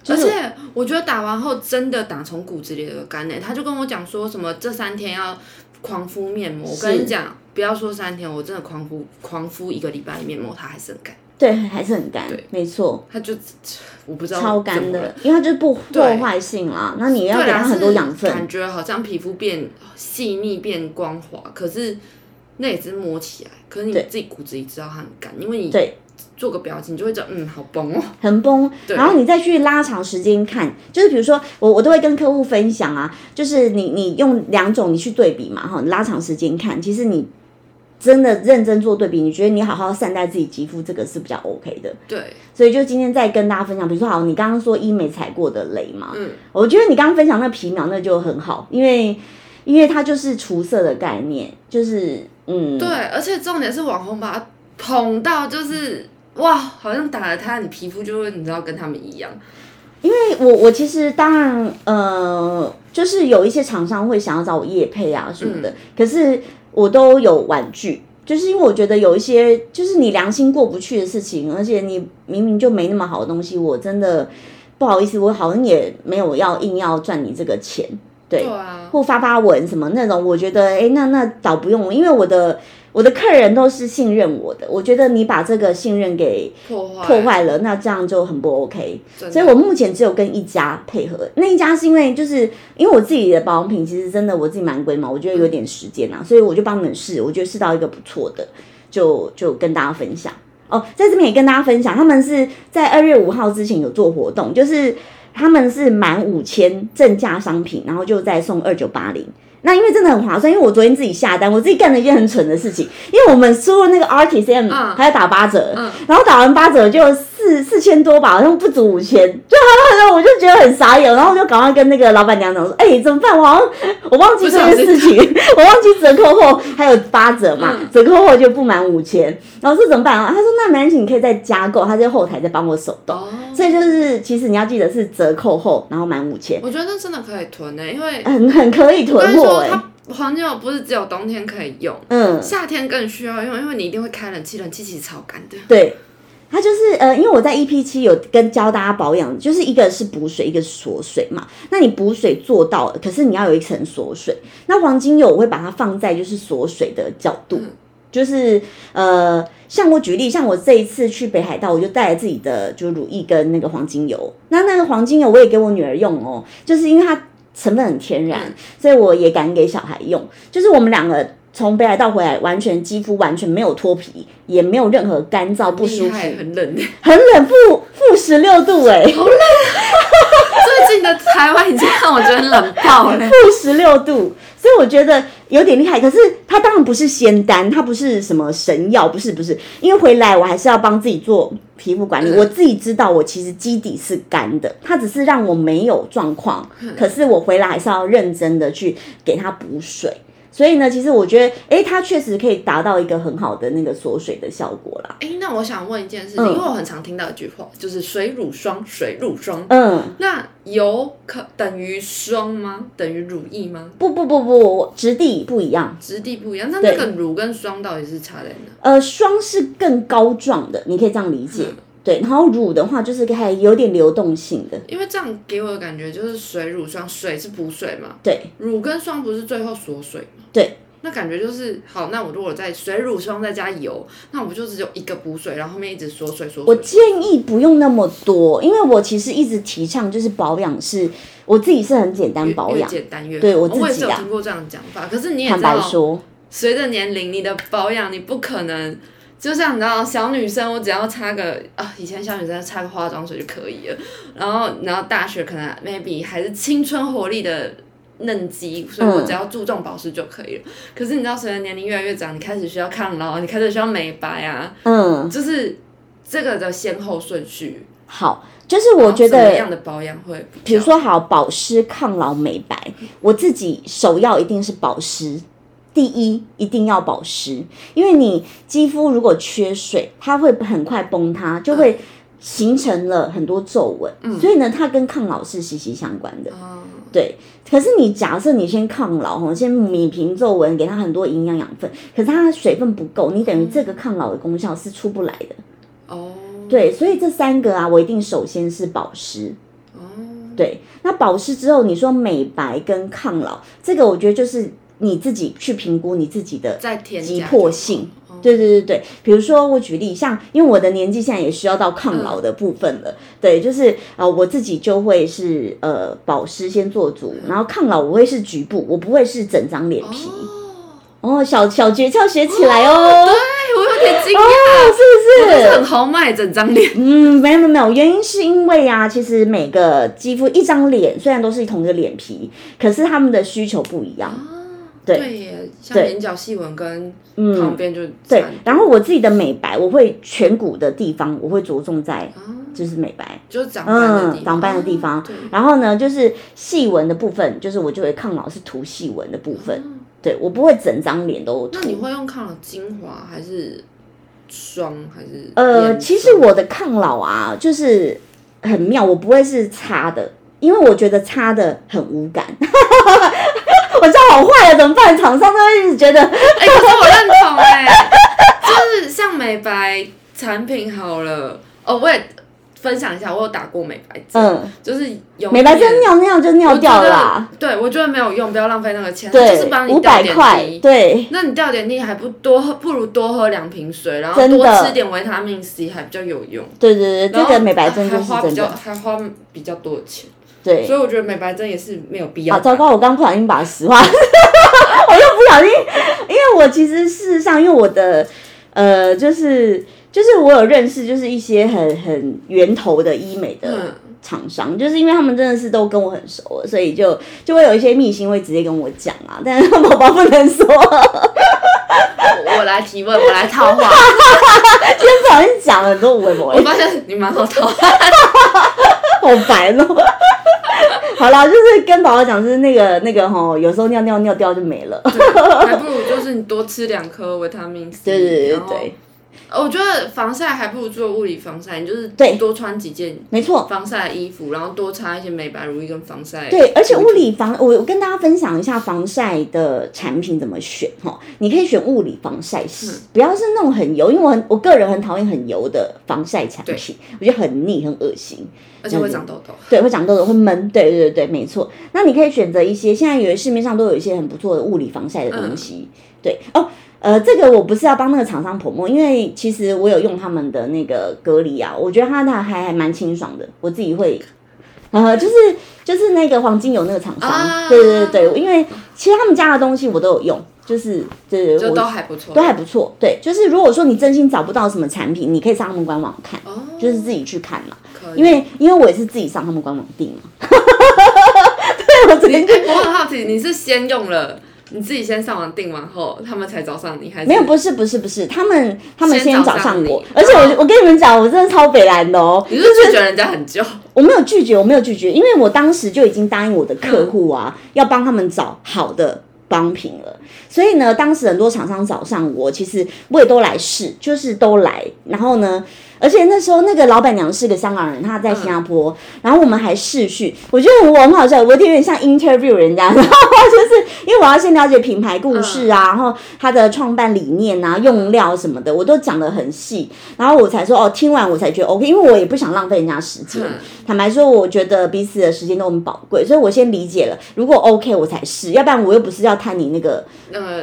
而且我觉得打完后真的打从骨子里的干呢，他就跟我讲说什么这三天要狂敷面膜。我跟你讲，不要说三天，我真的狂敷狂敷一个礼拜面膜，它还是很干，对，还是很干对，没错，它就我不知道超干的，因为它就是不破坏性啦。那你要对啦给它很多养分，感觉好像皮肤变细腻、变光滑，可是那也是摸起来，可是你自己骨子里知道它很干，因为你对，做个表情你就会觉得嗯好崩哦。很崩，对。然后你再去拉长时间看，就是比如说我我都会跟客户分享啊，就是你你用两种你去对比嘛哈，你拉长时间看，其实你真的认真做对比，你觉得你好好善待自己肌肤，这个是比较 OK 的。对，所以就今天再跟大家分享，比如说好，你刚刚说医美踩过的雷嘛，嗯，我觉得你刚刚分享那皮秒那就很好，因为因为它就是除色的概念，就是嗯，对，而且重点是网红把它捧到就是哇，好像打了它，你皮肤就会你知道跟他们一样。因为我我其实当然呃，就是有一些厂商会想要找我夜配啊什么的，可是我都有婉拒，就是因为我觉得有一些就是你良心过不去的事情，而且你明明就没那么好的东西，我真的不好意思，我好像也没有要硬要赚你这个钱，对，对啊，或发发文什么那种，我觉得哎，那那倒不用，因为我的我的客人都是信任我的，我觉得你把这个信任给破坏破坏了，那这样就很不 OK。所以我目前只有跟一家配合，那一家是因为就是因为我自己的保养品其实真的我自己蛮贵嘛，我觉得有点时间啊，所以我就帮你们试，我觉得试到一个不错的，就就跟大家分享。哦，在这边也跟大家分享，他们是在二月五号之前有做活动，就是他们是满五千正价商品，然后就再送二九八零。那因为真的很划算，因为我昨天自己下单，我自己干了一件很蠢的事情，因为我们输入那个 RTCM，、嗯。还要打八折，嗯。然后打完八折就四四千多吧，好像不足五千，就我就觉得很傻眼，然后我就赶快跟那个老板娘讲说，哎、怎么办？我好像我忘记这件事情，我忘记折扣后还有八折嘛，嗯。折扣后就不满五千，然后说怎么办？啊？他说那没关系，你可以再加购，他在后台再帮我手动。哦，所以就是，其实你要记得是折扣后，然后满五千，我觉得那真的可以囤呢、因为很很可以囤货哎、它黄金油不是只有冬天可以用，嗯，夏天更需要用，因为你一定会开冷气，冷气其实超干的。对，它就是呃，因为我在 EP 七有跟教大家保养，就是一个是补水，一个是锁水嘛。那你补水做到了，可是你要有一层锁水。那黄金油我会把它放在就是锁水的角度，就是呃，像我举例，像我这一次去北海道，我就带了自己的就乳液跟那个黄金油。那那个黄金油我也给我女儿用哦，就是因为它成分很天然，所以我也敢给小孩用。就是我们两个从北海道回来，完全肌肤完全没有脱皮，也没有任何干燥不舒服，厉害，很冷。很冷，负负十六度哎、好冷 最近的台湾已经让我觉得冷爆了。负十六度，所以我觉得有点厉害。可是它当然不是仙丹，它不是什么神药，不是不是。因为回来我还是要帮自己做皮肤管理，嗯我自己知道我其实基底是干的，它只是让我没有状况，可是我回来还是要认真的去给它补水。所以呢，其实我觉得，哎，它确实可以达到一个很好的那个锁水的效果啦。哎、那我想问一件事情，嗯因为我很常听到一句话，就是水乳霜，水乳霜。嗯，那油可等于霜吗？等于乳液吗？不不不不，质地不一样。质地不一样，那对那个乳跟霜到底是差在哪？呃，霜是更膏状的，你可以这样理解。嗯对，然后乳的话就是还有点流动性的。因为这样给我的感觉就是水乳霜，水是补水嘛，对乳跟霜不是最后锁水嘛？对，那感觉就是好。那我如果在水乳霜再加油，那我不就只有一个补水，然后后面一直锁水锁水？我建议不用那么多，因为我其实一直提倡就是保养是，我自己是很简单保养。越简单越。对我自己我也是有啊听过这样的讲法，可是你也坦知道，白说，随着年龄，你的保养你不可能。就像你知道，小女生我只要擦个啊，以前小女生擦个化妆水就可以了。然后，然后大学可能 maybe 还是青春活力的嫩肌，所以我只要注重保湿就可以了。可是你知道，随着年龄越来越长，你开始需要抗老，你开始需要美白啊，嗯，就是这个的先后顺序。好，就是我觉得怎么样的保养会比，比如说好保湿、抗老、美白，我自己首要一定是保湿。第一，一定要保湿，因为你肌肤如果缺水，它会很快崩塌，就会形成了很多皱纹。所以呢，它跟抗老是息息相关的。嗯，对，可是你假设你先抗老哈，先米平皱纹，给它很多营养养分，可是它水分不够，你等于这个抗老的功效是出不来的。哦，对，所以这三个啊，我一定首先是保湿。哦，对，那保湿之后，你说美白跟抗老，这个我觉得就是你自己去评估你自己的急迫性。对对对对，比如说我举例，像因为我的年纪现在也需要到抗老的部分了，对，就是呃我自己就会是呃保湿先做足，然后抗老我会是局部，我不会是整张脸皮。哦，小小诀窍学起来哦。对我有点惊讶，是不是？很豪迈，整张脸。嗯，没有没有没有，原因是因为啊，其实每个肌肤一张脸虽然都是同一个脸皮，可是他们的需求不一样。对耶，像眼角细纹跟旁边就对。然后我自己的美白，我会颧骨的地方，我会着重在就是美白，就是长斑长斑的地方。然后呢，就是细纹的部分，就是我就会抗老是涂细纹的部分。对我不会整张脸都涂。那你会用抗老精华还是霜还是？呃，其实我的抗老啊，就是很妙，我不会是擦的，因为我觉得擦的很无感。我这好坏了，怎么办？厂商都一直觉得，哎，可是我认同哎，就是像美白产品好了，哦，我也分享一下，我有打过美白针，嗯，就是有美白针尿尿就尿掉了，对，我觉得没有用，不要浪费那个钱，就是帮你掉点滴，对，那你掉点滴还不多喝，不如多喝两瓶水，然后多吃点维他命 C 还比较有用，对对对，这个美白针就是花比较还花比较多的钱。对，所以我觉得美白针也是没有必要。好糟糕，我刚不小心把实话，我又不小心，因为我其实事实上，因为我的呃，就是就是我有认识，就是一些很很源头的医美的厂商，就是因为他们真的是都跟我很熟，所以就就会有一些秘辛会直接跟我讲啊，但是宝宝不能说。我来提问，我来套话。今天不小心讲了很多微博，我发现你蛮好套，好白哦。好啦，就是跟宝宝讲，是那个那个吼，有时候尿尿尿掉就没了，还不如就是你多吃两颗维他命 C，对对对对。我觉得防晒还不如做物理防晒，你就是对多穿几件，没错，防晒衣服，然后多擦一些美白乳液跟防晒。对，而且物理防，我我跟大家分享一下防晒的产品怎么选哈。你可以选物理防晒是，不要是那种很油，因为我很我个人很讨厌很油的防晒产品，我觉得很腻很恶心，而且会长痘痘。对，会长痘痘，会闷。对对对对，没错。那你可以选择一些，现在有市面上都有一些很不错的物理防晒的东西。对哦。呃，这个我不是要帮那个厂商捧墨，因为其实我有用他们的那个隔离啊，我觉得它那还还蛮清爽的，我自己会，呃，就是就是那个黄金油那个厂商，对对对对，因为其实他们家的东西我都有用，就是对，就都还不错，都还不错，对，就是如果说你真心找不到什么产品，你可以上他们官网看，就是自己去看嘛，因为因为我也是自己上他们官网订嘛，对我自己，我很好奇，你是先用了。你自己先上网订完后，他们才找上你，还是没有？不是不是不是，他们他们先找上我，而且我我跟你们讲，我真的超北蓝的哦。你是拒绝人家很久？我没有拒绝，我没有拒绝，因为我当时就已经答应我的客户啊，要帮他们找好的帮品了。所以呢，当时很多厂商找上我，其实我也都来试，就是都来，然后呢。而且那时候那个老板娘是个香港人，她在新加坡，然后我们还试训，我觉得我很好笑，我有点像 interview 人家，然后就是因为我要先了解品牌故事啊，然后它的创办理念啊、用料什么的，我都讲得很细，然后我才说哦，听完我才觉得 OK，因为我也不想浪费人家时间。坦白说，我觉得彼此的时间都很宝贵，所以我先理解了，如果 OK 我才试，要不然我又不是要贪你那个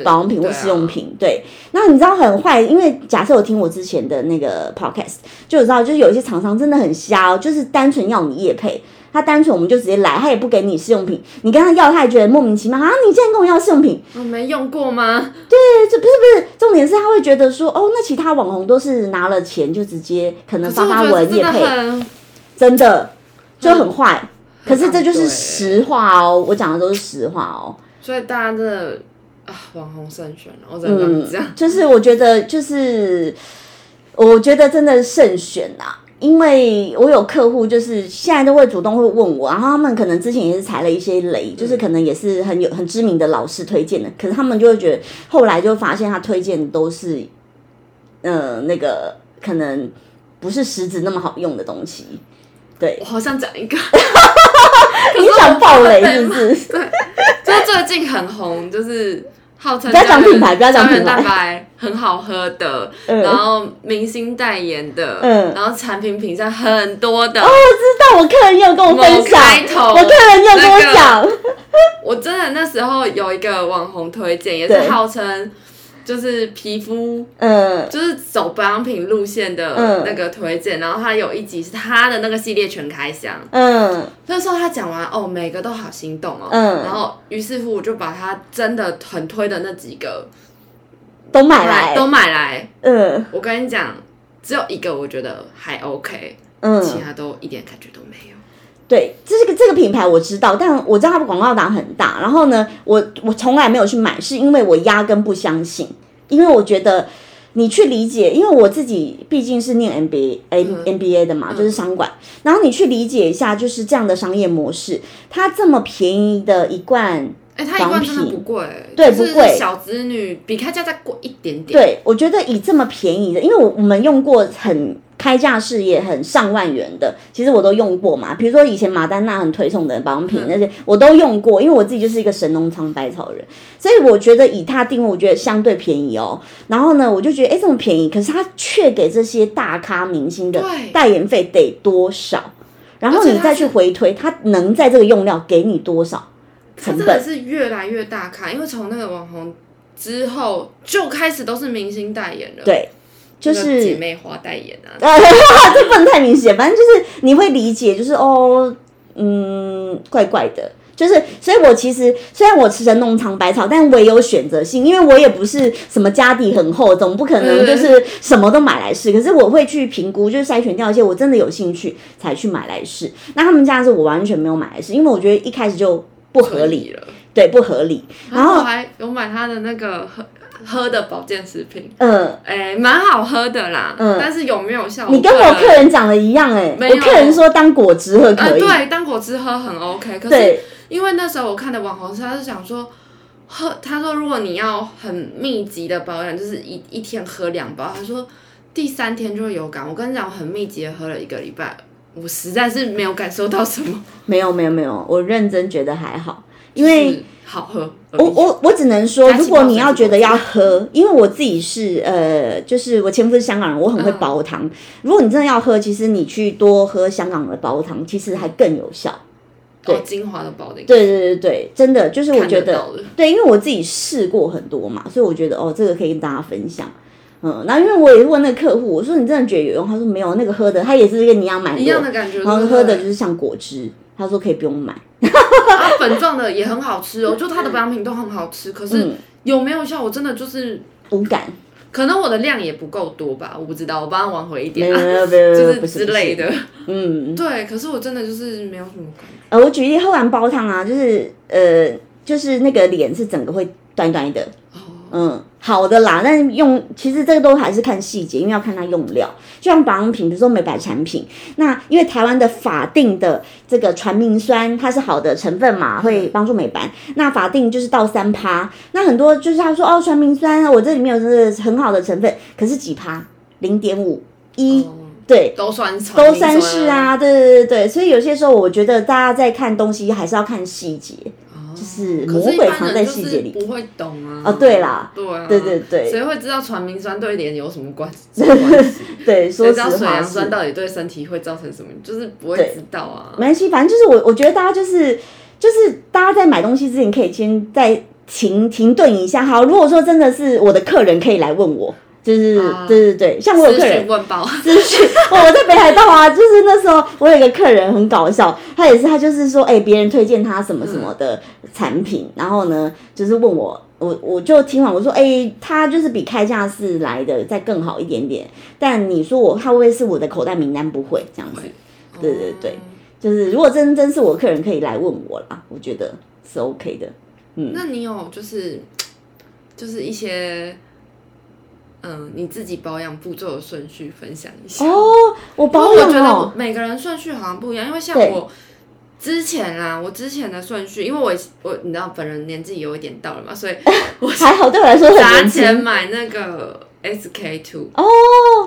保养品或试用品。对，那你知道很坏，因为假设我听我之前的那个 podcast。就知道，就是有一些厂商真的很瞎哦，就是单纯要你叶配，他单纯我们就直接来，他也不给你试用品，你跟他要，他也觉得莫名其妙啊！你竟然跟我要试用品，我没用过吗？对，这不是不是，重点是他会觉得说，哦，那其他网红都是拿了钱就直接可能发发文叶配，真的就很坏。可是这就是实话哦，我讲的都是实话哦。所以大家真的啊，网红慎选，我只能这样。就是我觉得就是。我觉得真的慎选呐，因为我有客户，就是现在都会主动会问我，然后他们可能之前也是踩了一些雷，就是可能也是很有很知名的老师推荐的，可是他们就会觉得后来就发现他推荐都是，呃，那个可能不是实质那么好用的东西。对，我好像讲一个，你想爆雷是不是？对，就最近很红，就是。号称不要讲品牌不要讲品牌。蛋白很好喝的，嗯。然后明星代言的，嗯。然后产品品相很多的。我知道，我客人也有跟我分享，开头我客人也有跟我那个讲，我真的那时候有一个网红推荐，也是号称就是皮肤嗯。就是走保养品路线的嗯。那个推荐，然后他有一集是他的那个系列全开箱。嗯。那时候他讲完哦，每个都好心动哦，嗯。然后于是乎我就把他真的很推的那几个都买来，都买来。嗯。我跟你讲，只有一个我觉得还 OK，、嗯，其他都一点感觉都没有。对，这是个这个品牌我知道，但我知道它的广告打很大。然后呢，我我从来没有去买，是因为我压根不相信，因为我觉得你去理解，因为我自己毕竟是念 MBA A、MBA 的嘛，就是商管，然后你去理解一下，就是这样的商业模式，它这么便宜的一罐。哎、它一罐真的不贵，对不贵小子女比开价再贵一点点。对，我觉得以这么便宜的，因为我我们用过很开价事业很上万元的，其实我都用过嘛。比如说以前马丹娜很推崇的保养品那些，我都用过，因为我自己就是一个神农尝百草人，所以我觉得以它定位，我觉得相对便宜哦。然后呢，我就觉得哎这么便宜，可是它却给这些大咖明星的代言费得多少？然后你再去回推，它能在这个用料给你多少成本？它真的是越来越大咖，因为从那个网红之后就开始都是明星代言了，对，就是姐妹花代言啊，呃，这不能太明显，反正就是你会理解，就是哦，嗯，怪怪的。就是，所以我其实虽然我吃神农尝百草，但我也有选择性，因为我也不是什么家底很厚，总不可能就是什么都买来试。可是我会去评估，就是筛选掉一些我真的有兴趣才去买来试。那他们家是我完全没有买来试，因为我觉得一开始就不合理，了。对，不合理。然后我还有买他的那个喝喝的保健食品，嗯，哎、蛮好喝的啦，嗯但是有没有效？你跟我客人讲的一样、哎，我客人说当果汁喝呃，可以，对，当果汁喝很 OK，可是因为那时候我看的网红，他是想说。喝，他说如果你要很密集的保养，就是一一天喝两包，他说第三天就会有感。我跟你讲，我很密集的喝了一个礼拜，我实在是没有感受到什么，没有没有没有，我认真觉得还好，因为。就是好喝。我我我只能说，如果你要觉得要喝，因为我自己是呃，就是我前夫是香港人，我很会煲汤。如果你真的要喝，其实你去多喝香港的煲汤，其实还更有效。哦，精华的保定，对对对对，真的就是我觉得得对，因为我自己试过很多嘛，所以我觉得哦，这个可以跟大家分享。嗯，然后因为我也问那个客户，我说你真的觉得有用？他说没有，那个喝的他也是跟你一样买过一样的感觉。然后喝的就是像果汁，他说可以不用买。啊，粉状的也很好吃哦，就它的保养品都很好吃，可是嗯有没有效？我真的就是，无感，可能我的量也不够多吧，我不知道，我帮他挽回一点啊，有没有没有，就是之类。的。嗯，对，可是我真的就是没有什么感觉。呃，我举例喝完煲汤啊，就是呃，就是那个脸是整个会端端的，哦嗯，好的啦。但用其实这个都还是看细节，因为要看它用料。就像保养品，比如说美白产品，那因为台湾的法定的这个传明酸，它是好的成分嘛，会帮助美白。那法定就是到三趴，那很多就是他说哦，传明酸，我这里面有这个很好的成分，可是几趴？零点五一，哦对，都算都算是，啊，对对对对，所以有些时候我觉得大家在看东西还是要看细节，就是魔鬼藏在细节里。不会懂啊。哦对啦，对啊，对对对谁会知道传明酸对脸有什么关系？对，说知道水杨酸到底对身体会造成什么？就是不会知道啊。没关系，反正就是我我觉得大家就是就是大家在买东西之前可以先再停停顿一下。好，如果说真的是我的客人可以来问我。就是、啊对对对，像我有客人讯问报，资讯，哦我在北海道啊，就是那时候我有一个客人很搞笑，他也是他就是说，哎、别人推荐他什么什么的产品，然后呢，就是问我，我我就听完我说，哎、他就是比开价是来的再更好一点点，但你说我他会不会是我的口袋名单？不会这样子，对对对，就是如果真真是我客人可以来问我啦，我觉得是 OK 的。嗯那你有就是就是一些嗯你自己保养步骤的顺序分享一下？哦，我保我觉得每个人顺序好像不一样，因为像我之前啊，我之前的顺序，因为我我你知道本人年纪有一点到了嘛，所以我 还好对我来说很砸年轻。钱买那个 SK two 哦，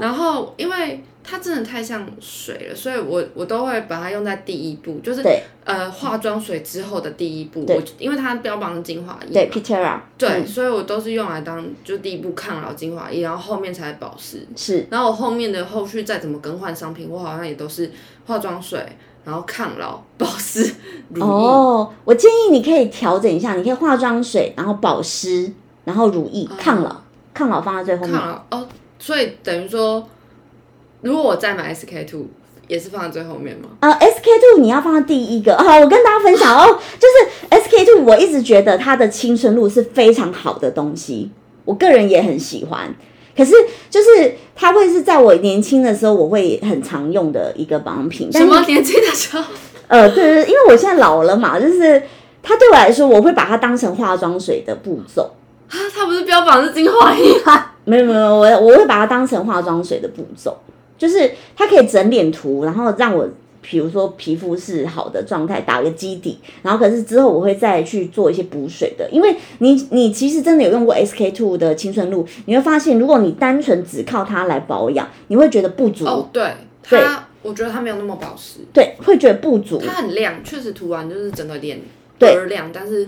然后因为它真的太像水了，所以我我都会把它用在第一步，就是对呃化妆水之后的第一步。对我因为它标榜是精华液对，，Pitera，对，嗯所以我都是用来当就第一步抗老精华液，然后后面才保湿。是然后我后面的后续再怎么更换商品，我好像也都是化妆水，然后抗老、保湿、乳液。哦，我建议你可以调整一下，你可以化妆水，然后保湿，然后乳液，抗老，抗老放在最后面。抗老哦，所以等于说，如果我再买 SK two，也是放在最后面吗？呃，SK two 你要放在第一个啊，我跟大家分享 哦，就是 SK two，我一直觉得它的青春露是非常好的东西，我个人也很喜欢。可是就是它会是在我年轻的时候，我会很常用的一个保养品。什么年轻的时候？呃，对对，对因为我现在老了嘛，就是它对我来说，我会把它当成化妆水的步骤。啊，它不是标榜是精华液吗？没有没有，我我会把它当成化妆水的步骤，就是它可以整脸涂，然后让我比如说皮肤是好的状态，打个基底，然后可是之后我会再去做一些补水的，因为你你其实真的有用过 SK two 的青春露，你会发现如果你单纯只靠它来保养，你会觉得不足，哦，对，对。它我觉得它没有那么保湿，对，会觉得不足，它很亮，确实涂完就是整个脸儿亮，但是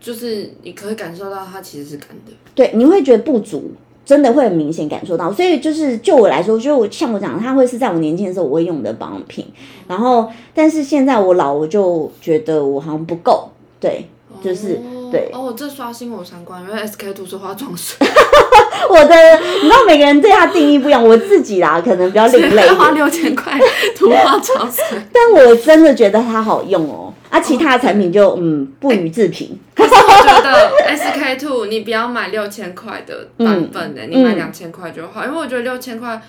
就是你可以感受到它其实是干的。对，你会觉得不足，真的会很明显感受到。所以就是就我来说，就像我讲的，它会是在我年轻的时候我会用的保养品。然后，但是现在我老，我就觉得我好像不够。对，就是、哦对哦，这刷新我三观，因为 SK two 是化妆水，我的，你知道每个人对它定义不一样，我自己啦，可能比较另类花，六千块涂化妆水。但我真的觉得它好用哦。啊，其他的产品就嗯不予置评。觉得 SK two 你不要买六千块的版本的，你买两千块就好，因为我觉得六千块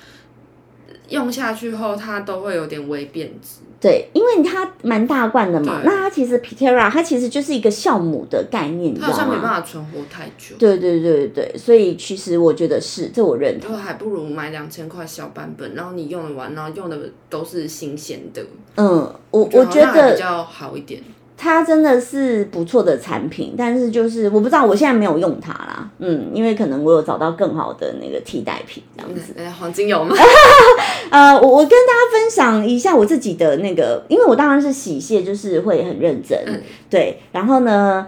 用下去后它都会有点微变质。对，因为它蛮大罐的嘛，那它其实 Pitera 它其实就是一个酵母的概念，你知它好道吗？像没办法存活太久，对对对对对，所以其实我觉得是，这我认同。就还不如买两千块小版本，然后你用得完，然后用的都是新鲜的，嗯，我我觉得比较好一点。它真的是不错的产品，但是就是我不知道，我现在没有用它啦，嗯，因为可能我有找到更好的那个替代品这样子。呃，黄金有吗？呃，我我跟大家分享一下我自己的那个，因为我当然是洗卸，就是会很认真，嗯对。然后呢，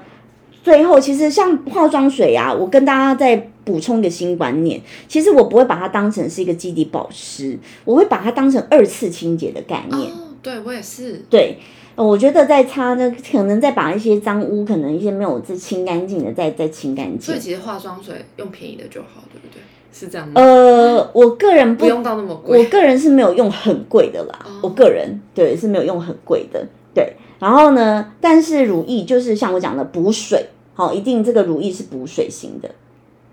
最后其实像化妆水啊，我跟大家再补充一个新观念，其实我不会把它当成是一个基底保湿，我会把它当成二次清洁的概念。哦，对我也是。对，呃我觉得再擦呢，可能再把一些脏污，可能一些没有再清干净的，再再清干净所以。其实化妆水用便宜的就好，对不对？是这样吗？呃，我个人不不用到那么贵我贵。个人是没有用很贵的啦，我个人对是没有用很贵的，对。然后呢，但是乳液就是像我讲的补水，好、一定这个乳液是补水型的，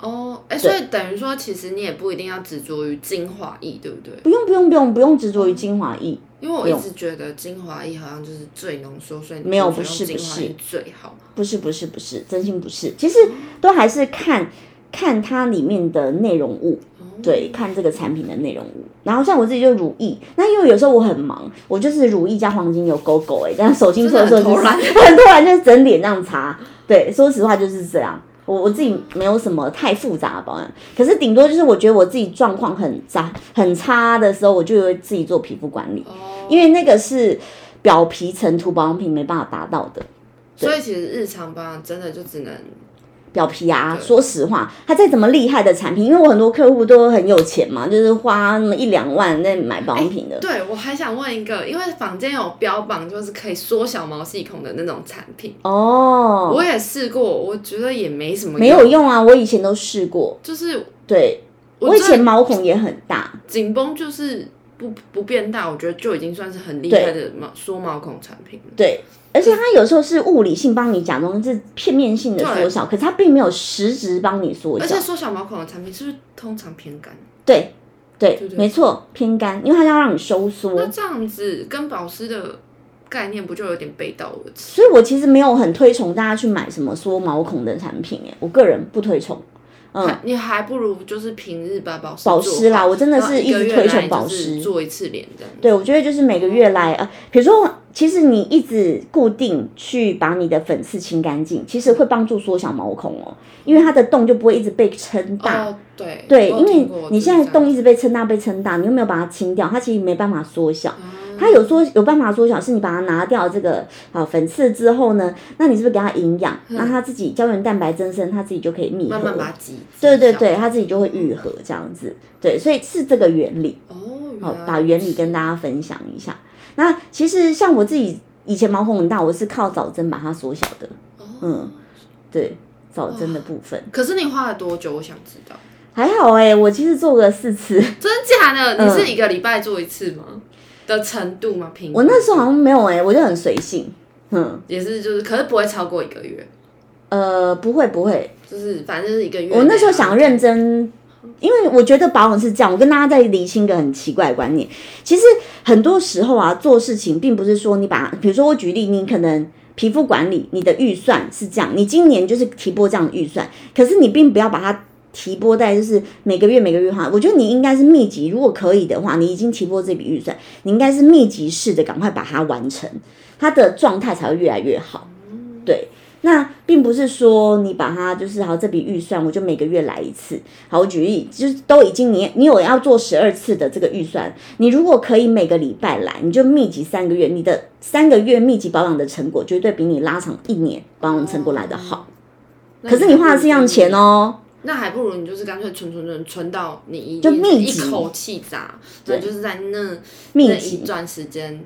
哦，哎，所以等于说，其实你也不一定要执着于精华液，对不对？不用不用不用不用执着于精华液，因为我一直觉得精华液好像就是最浓缩，所以你没有就不是不用精华液最好。不是不是不是，真心不是，其实都还是看看它里面的内容物。对，看这个产品的内容物，然后像我自己就乳液，那因为有时候我很忙，我就是乳液加黄金油勾勾哎，这样手心搓的时候就是真的 很很突然就是整脸这样擦，对，说实话就是这样。我我自己没有什么太复杂的保养，可是顶多就是我觉得我自己状况很渣很差的时候，我就会自己做皮肤管理，哦，因为那个是表皮层涂保养品没办法达到的。所以其实日常保养真的就只能表皮啊，说实话，它再怎么厉害的产品，因为我很多客户都很有钱嘛，就是花那么一两万在买保养品的。对，我还想问一个，因为坊间有标榜就是可以缩小毛细孔的那种产品，哦，我也试过，我觉得也没什么没有用啊，我以前都试过。就是对，我以前毛孔也很大。紧绷就是不不变大，我觉得就已经算是很厉害的毛缩毛孔产品了。对，而且它有时候是物理性帮你假装是片面性的缩小，可是它并没有实质帮你缩小而且。缩小毛孔的产品是不是通常偏干？对对对对没错，偏干，因为它要让你收缩那。这样子跟保湿的概念不就有点背道而驰？所以我其实没有很推崇大家去买什么缩毛孔的产品，哎，我个人不推崇。嗯还你还不如就是平日把保湿保湿啦我真的是一直推崇保湿做一次脸这样。对，我觉得就是每个月来呃，比如说其实你一直固定去把你的粉刺清干净，其实会帮助缩小毛孔哦，因为它的洞就不会一直被撑大。哦，对对，因为你现在洞一直被撑大被撑大，你又没有把它清掉，它其实没办法缩小。它有缩有办法缩小，是你把它拿掉这个啊粉刺之后呢，那你是不是给它营养？那它自己胶原蛋白增生，它自己就可以密合。慢慢把它挤。对对对，它自己就会愈合这样子。对，所以是这个原理。哦，好，把原理跟大家分享一下。那其实像我自己以前毛孔很大，我是靠早针把它缩小的。哦嗯，对，早针的部分可是你花了多久？我想知道。还好哎、我其实做了四次，真假的？嗯你是一个礼拜做一次吗？的程度吗？平均我那时候好像没有哎、我就很随性。嗯，也是就是，可是不会超过一个月，呃，不会不会，就是反正就是一个月。我那时候想认真，因为我觉得保养是这样。我跟大家再理清一个很奇怪的观念，其实很多时候啊，做事情并不是说你把，比如说我举例，你可能皮肤管理你的预算是这样，你今年就是提拨这样的预算，可是你并不要把它。提拨在就是每个月每个月花，我觉得你应该是密集，如果可以的话，你已经提拨这笔预算，你应该是密集式的赶快把它完成，它的状态才会越来越好。对，那并不是说你把它就是好这笔预算，我就每个月来一次。好，我举例，就是都已经你你有要做十二次的这个预算，你如果可以每个礼拜来，你就密集三个月，你的三个月密集保养的成果绝对比你拉长一年保养成果来的好。那可是你花的是一样钱哦。那还不如你就是干脆存存存存到你一就密一集口气砸，对，就是在那那密集一段时间，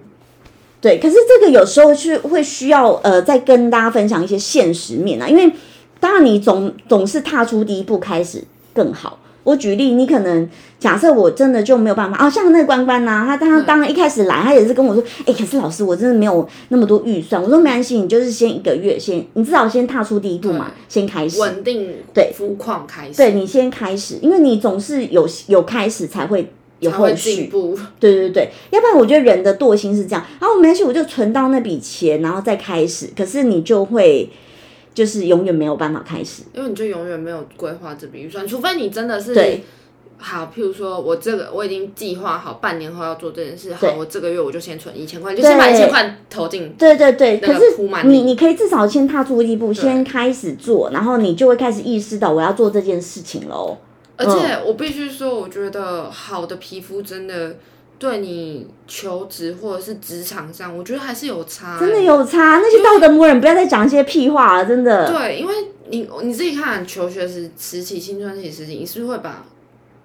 对，可是这个有时候是会需要呃，再跟大家分享一些现实面啊，因为当然你总总是踏出第一步开始更好。我举例，你可能假设我真的就没有办法啊，像那个关关呐、他他当然一开始来，他也是跟我说，哎、可是老师我真的没有那么多预算。我说没关系，你就是先一个月先，你至少先踏出第一步嘛，先开始。稳定对肤况开始，对你先开始，因为你总是有有开始才会有才会后续进。步。对对对，要不然我觉得人的惰性是这样，然后没关系，我就存到那笔钱，然后再开始。可是你就会就是永远没有办法开始。因为你就永远没有规划这笔预算，除非你真的是对好，譬如说我这个我已经计划好半年后要做这件事，好，我这个月我就先存一千块，就先把一千块投进。对对对，可是你你你可以至少先踏出一步，先开始做，然后你就会开始意识到我要做这件事情喽。而且我必须说，我觉得好的皮肤真的对你求职或者是职场上，我觉得还是有差、真的有差，那些道德魔人不要再讲一些屁话了，真的。对，因为你你自己看求学时时期、青春期时期，你是不是会把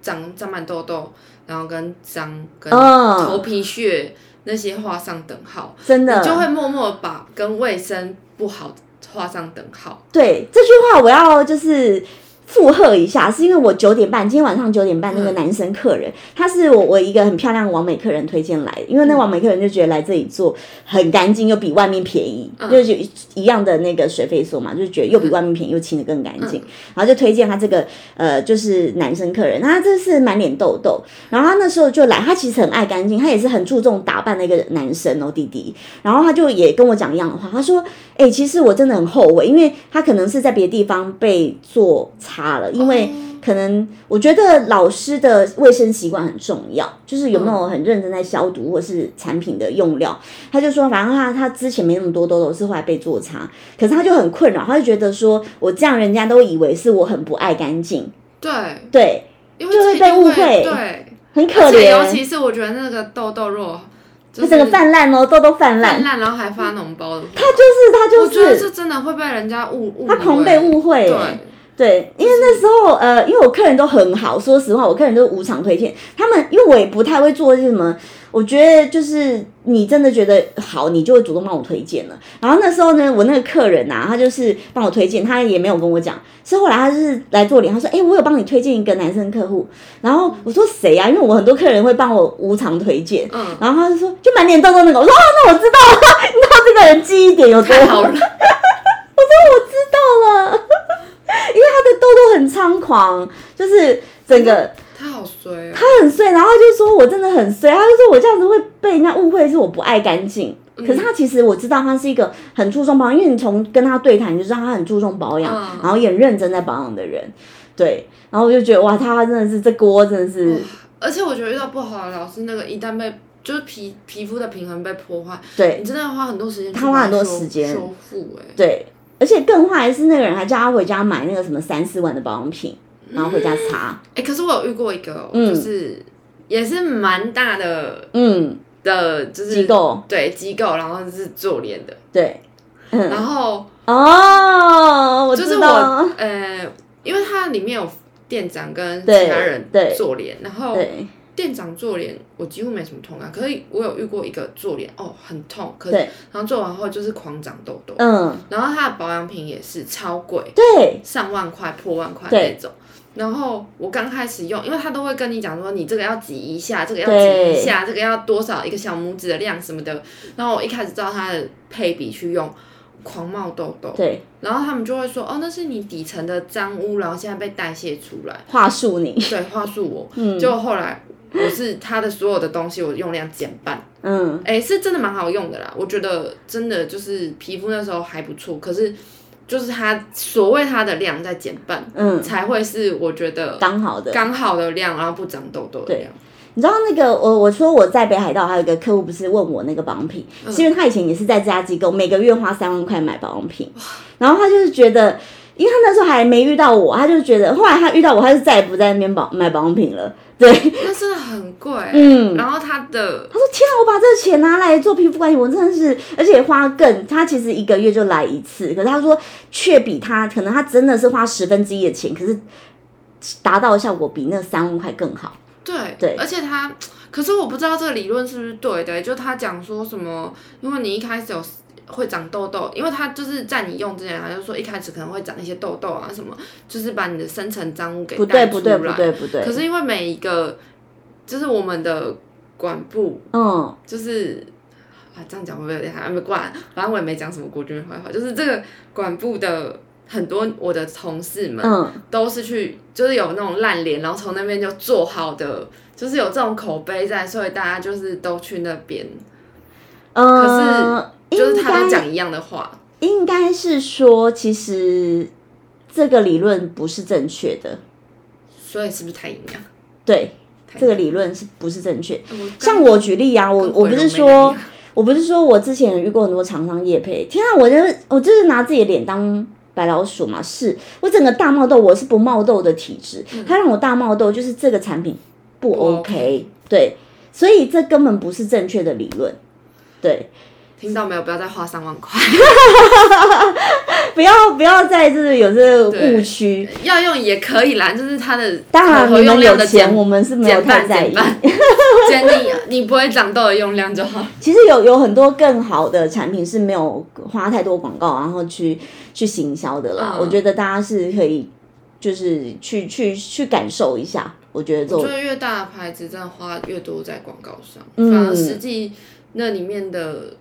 长长满痘痘，然后跟脏跟嗯头皮屑那些画上等号，真的你就会默默把跟卫生不好画上等号。对这句话，我要就是附和一下，是因为我九点半，今天晚上九点半那个男生客人，他是我我一个很漂亮的完美客人推荐来的，因为那完美客人就觉得来这里做很干净，又比外面便宜，就是一样的那个水费所嘛，就是觉得又比外面便宜，又清的更干净，然后就推荐他这个呃就是男生客人，那他这是满脸痘痘，然后他那时候就来，他其实很爱干净，他也是很注重打扮的一个男生哦，弟弟，然后他就也跟我讲一样的话，他说。哎、其实我真的很后悔，因为他可能是在别的地方被做差了，因为可能我觉得老师的卫生习惯很重要，就是有没有很认真在消毒或是产品的用料。他就说，反正他他之前没那么多痘痘，是后来被做差，可是他就很困扰，他就觉得说我这样人家都以为是我很不爱干净，对，对，因为就会被误会对，很可怜。尤。其是我觉得那个痘痘肉就是他整个泛滥哦，痘痘泛滥，泛滥，然后还发脓包的，他就是他我觉得就是这真的会被人家误误，他狂被误会、对，对，因为那时候呃，因为我客人都很好，说实话，我客人都无偿推荐。他们因为我也不太会做些什么，我觉得就是你真的觉得好，你就会主动帮我推荐了。然后那时候呢，我那个客人啊，他就是帮我推荐，他也没有跟我讲，是后来他就是来做脸，他说：“哎、我有帮你推荐一个男生客户。”然后我说：“谁啊？”因为我很多客人会帮我无偿推荐。嗯，然后他就说：“就满脸痘痘那个。”我说：“啊，那我知道了，你知道这个人记忆点有多好了，知道了，很猖狂，就是整个他好衰哦，他很衰，然后他就说我真的很衰，他就说我这样子会被人家误会是我不爱干净。可是他其实我知道他是一个很注重保养，因为你从跟他对谈，你就知道他很注重保养，嗯。然后也很认真在保养的人。对，然后我就觉得哇，他真的是这锅真的是而且我觉得遇到不好的老师，那个一旦被就是皮皮肤的平衡被破坏，对。你真的要花很多时间他花很多时间。修复，哎，对，而且更坏的是那个人还叫他回家买那个什么三四万的保养品，然后回家擦。哎，可是我有遇过一个就是也是蛮大的嗯，的，就是机构。对机构，然后是做脸的，对，嗯，然后哦，我就是我，呃，因为它里面有店长跟其他人对。做脸，然后对店长做脸我几乎没什么痛感，可是我有遇过一个做脸哦很痛，可是对，然后做完后就是狂长痘痘，嗯，然后它的保养品也是超贵，对，上万块破万块那种。然后我刚开始用，因为他都会跟你讲说，你这个要挤一下，这个要对挤一下，这个要多少一个小拇指的量什么的。然后我一开始照它的配比去用，狂冒痘痘。对，然后他们就会说，哦，那是你底层的脏污，然后现在被代谢出来。话术你，对，话术我。嗯就后来我是它的所有的东西，我用量减半。嗯，哎，是真的蛮好用的啦，我觉得真的就是皮肤那时候还不错，可是就是它所谓它的量在减半，嗯，才会是我觉得刚好的。刚好的量，然后不长痘痘的量。你知道那个我我说我在北海道还有一个客户不是问我那个保养品，嗯是因为他以前也是在这家机构每个月花三万块买保养品，然后他就是觉得，因为他那时候还没遇到我，他就觉得后来他遇到我，他就再也不在那边保买保养品了。对，那真的很贵。嗯，然后他的他说：“天啊，我把这个钱拿来做皮肤管理，我真的是，而且花更，他其实一个月就来一次，可是他说却比他可能他真的是花十分之一的钱，可是达到的效果比那三万块更好。对对而且他，可是我不知道这个理论是不是对的。就他讲说什么，因为你一开始有会长痘痘，因为它就是在你用之前，他就说一开始可能会长一些痘痘啊什么，就是把你的深层脏污给带出对不对不来。对不对可，是因为每一个，就是我们的管部，嗯就是啊，这样讲会不会有点还没管？反正我也没讲什么国军坏话，就是这个管部的很多我的同事们嗯，都是去，就是有那种烂脸，然后从那边就做好的，就是有这种口碑在，所以大家就是都去那边，呃，就是他都应该讲一样的话。应该是说，其实这个理论不是正确的，所以是不是太营养？对，太这个理论是不是正确？像我举例啊，我我不是说。我不是说我之前遇过很多厂商业配，天啊，我就是我就是拿自己的脸当白老鼠嘛，是我整个大冒痘，我是不冒痘的体质，他让我大冒痘，就是这个产品不 OK 对，所以这根本不是正确的理论，对，听到没有？不要再花三万块，不要不要再就是有这个对误区，要用也可以啦，就是它的当然可你们有用量的钱，我们是没有太在意减。你你不会长痘的用量就好。其实有有很多更好的产品是没有花太多广告，然后去去行销的啦。嗯我觉得大家是可以就是去去去感受一下。我觉得这种我觉得越大的牌子真的花越多在广告上，嗯反而实际那里面的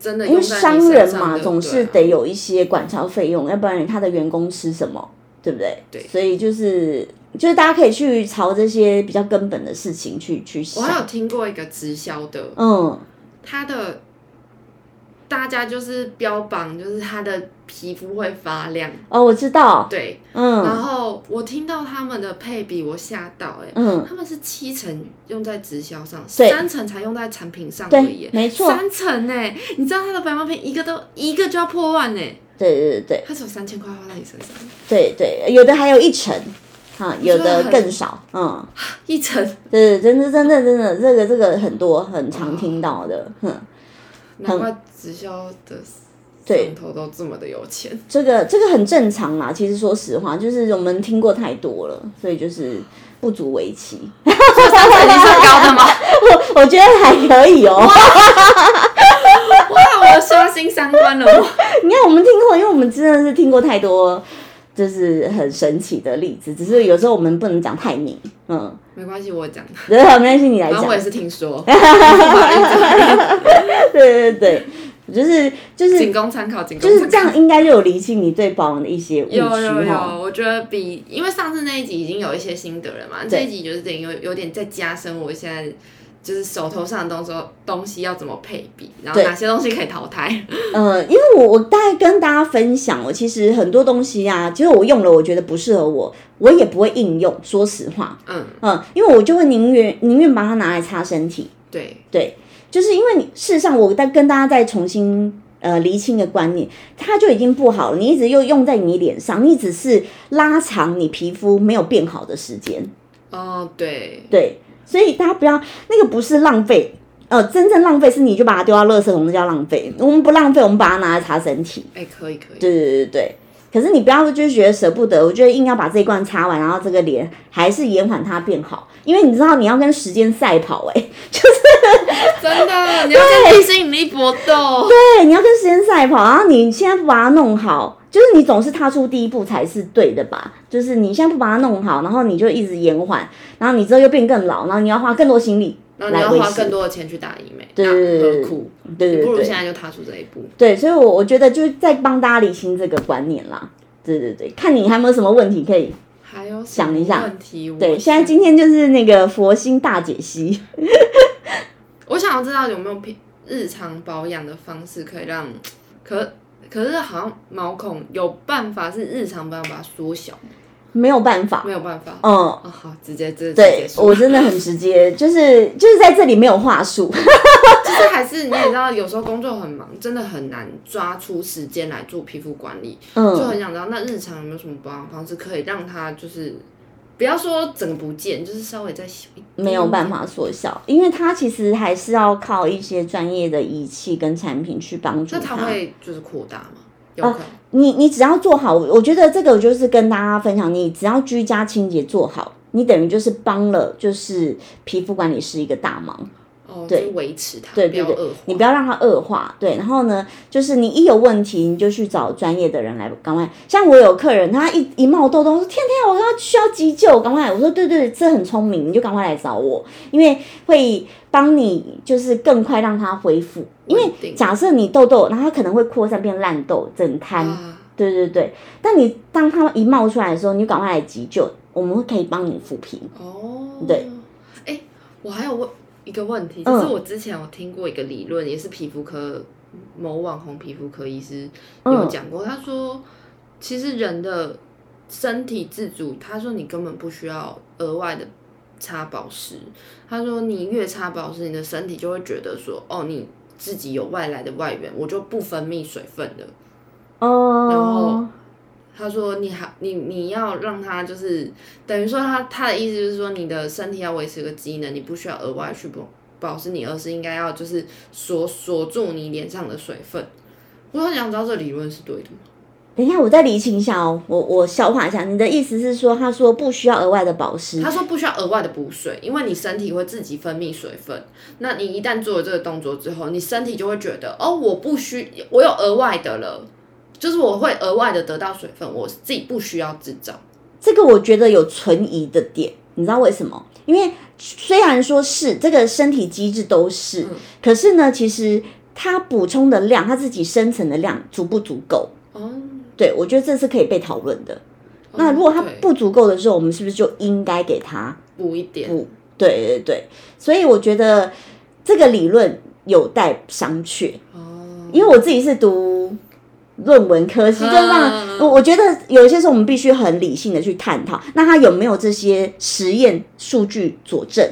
真的因为商人嘛，总是得有一些管销费用，要不然他的员工吃什么，对不对？对所以就是就是大家可以去朝这些比较根本的事情去去想我还有。听过一个直销的，嗯，他的大家就是标榜就是他的皮肤会发亮，哦，我知道，对。嗯。然嗯后我听到他们的配比，我吓到哎、嗯，他们是七成用在直销上，三成才用在产品上而已对，，没错，三成哎、你知道他的白毛片一个都一个就要破万哎、对对对。对它只有三千块花在你身上，对对，有的还有一成，啊，有的更少，嗯。一层，对，真的真的真的，这个这个很多很常听到的，哼，难怪直销的对上头都这么的有钱。这个这个很正常啦。其实说实话，就是我们听过太多了，所以就是不足为奇。这三成已经算高的吗？我觉得还可以哦、哇，我刷新三观了我。你看我们听过，因为我们真的是听过太多，就是很神奇的例子。只是有时候我们不能讲太明，嗯，没关系，我讲的，对，没关系，你来讲反正我。也是听说，对对对，就是就是仅供参考，仅供就是这。样，应该就有厘清你对保养的一些误区有有。有，我觉得比因为上次那一集已经有一些心得了嘛，这一集就是等于有有点在加深我现在就是手头上的东西东西要怎么配比，然后哪些东西可以淘汰。呃，因为我我大概跟大家分享，我其实很多东西啊，其实我用了，我觉得不适合我，我也不会应用。说实话，嗯，嗯，因为我就会宁愿宁愿把它拿来擦身体，对，对，就是因为你事实上，我再跟大家再重新呃厘清一个观念，它就已经不好了，你一直又用在你脸上，你只是拉长你皮肤没有变好的时间。哦，对，对，所以大家不要那个不是浪费，呃，真正浪费是你就把它丢到垃圾桶，那叫浪费。我们不浪费，我们把它拿来擦身体。哎，可以可以，对对对对。可是你不要就是觉得舍不得，我觉得硬要把这一罐擦完，然后这个脸还是延缓它变好，因为你知道你要跟时间赛跑、欸，哎，就是 真的，你要跟地心引力搏斗。对，你要跟时间赛跑，然后你现在不把它弄好，就是你总是踏出第一步才是对的吧？就是你现在不把它弄好，然后你就一直延缓，然后你之后又变更老，然后你要花更多心力然后你要花更。多的钱去打医美，对对对对何苦？对对对你不如现在就踏出这一步。对，所以我我觉得就是在帮大家理清这个观念啦。对对对，看你还有没有什么问题可以。还有想一下问题？对，现在今天就是那个佛心大解析。我想要知道有没有平日常保养的方式可以让，可可是好像毛孔有办法是日常保养把它缩小吗，没有办法，没有办法。嗯，哦，好，直接直接对我真的很直接，就是就是在这里没有话术。就是还是你也知道，有时候工作很忙，真的很难抓出时间来做皮肤管理，嗯。就嗯，很想知道那日常有没有什么保养方式可以让它就是不要说整个不见，就是稍微再小一点。没有办法缩小，因为它其实还是要靠一些专业的仪器跟产品去帮助那它会就是扩大吗？有哦可能。你你只要做好，我觉得这个就是跟大家分享，你只要居家清洁做好，你等于就是帮了就是皮肤管理师一个大忙。哦，对维持它，对对对。你不要让它恶化，对。然后呢，就是你一有问题，你就去找专业的人来赶快。像我有客人，他一一冒痘痘，说天天我要需要急救，赶快来。我说对对，这很聪明，你就赶快来找我，因为会帮你就是更快让它恢复。因为假设你痘痘，然后它可能会扩散变烂痘、整滩，啊，对对对。但你当它一冒出来的时候，你就赶快来急救，我们会可以帮你抚平。哦，对。哎，我还有问一个问题，嗯。就是我之前有听过一个理论，也是皮肤科某网红皮肤科医师嗯有讲过，他说其实人的身体自主，他说你根本不需要额外的擦保湿，他说你越擦保湿，你的身体就会觉得说，哦，你自己有外来的外援，我就不分泌水分了。哦、然后他说你还你你要让他就是等于说他他的意思就是说你的身体要维持个机能，你不需要额外去保保湿你，而是应该要就是锁锁住你脸上的水分。我很想知道这理论是对的吗？等一下，我再理清一下哦，我我消化一下。你的意思是说，他说不需要额外的保湿，他说不需要额外的补水，因为你身体会自己分泌水分。那你一旦做了这个动作之后，你身体就会觉得哦，我不需我有额外的了，就是我会额外的得到水分，我自己不需要制造。这个我觉得有存疑的点，你知道为什么？因为虽然说是这个身体机制都是，可是呢，其实它补充的量，它自己生成的量足不足够？哦，对，我觉得这是可以被讨论的。那如果它不足够的时候，我们是不是就应该给它补一点？补？对对对，所以我觉得这个理论有待商榷。哦，因为我自己是读论文科系，就让嗯我我觉得有一些时候我们必须很理性的去探讨，那他有没有这些实验数据佐证，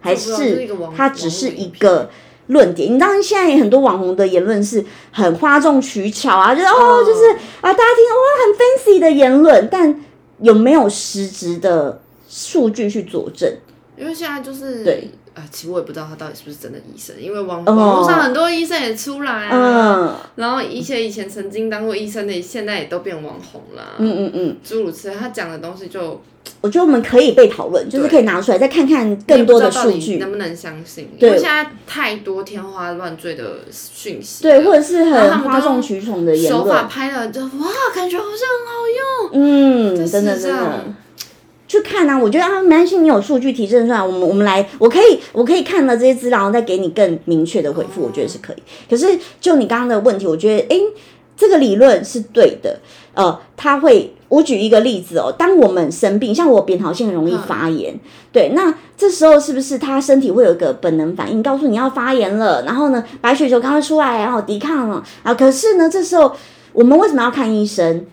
还是是一个网它只是一个论点？你当然现在很多网红的言论是很哗众取巧啊，就是哦，哦就是啊，大家听哇很 fancy 的言论，但有没有实质的数据去佐证？因为现在就是对啊，其实我也不知道他到底是不是真的医生，因为网、哦。网络上很多医生也出来啊，嗯。然后一些以前曾经当过医生的，现在也都变网红啦，嗯嗯嗯，诸如此类，他讲的东西就我觉得我们可以被讨论，就是可以拿出来再看看更多的数据。能不能相信？因对为现在太多天花乱坠的讯息对，或者是很哗众取宠的言手法论，拍的就哇，感觉好像很好嗯，用，真的真的。事实上，去看啊！我觉得啊，没关系，你有数据提证出来，我们我们来，我可以我可以看了这些资料，然后再给你更明确的回复，我觉得是可以。可是就你刚刚的问题，我觉得诶，这个理论是对的。呃，它会，我举一个例子哦，当我们生病，像我扁桃腺容易发炎，对，那这时候是不是他身体会有一个本能反应，告诉你要发炎了，然后呢，白血球刚刚出来，然后抵抗了啊？可是呢，这时候我们为什么要看医生？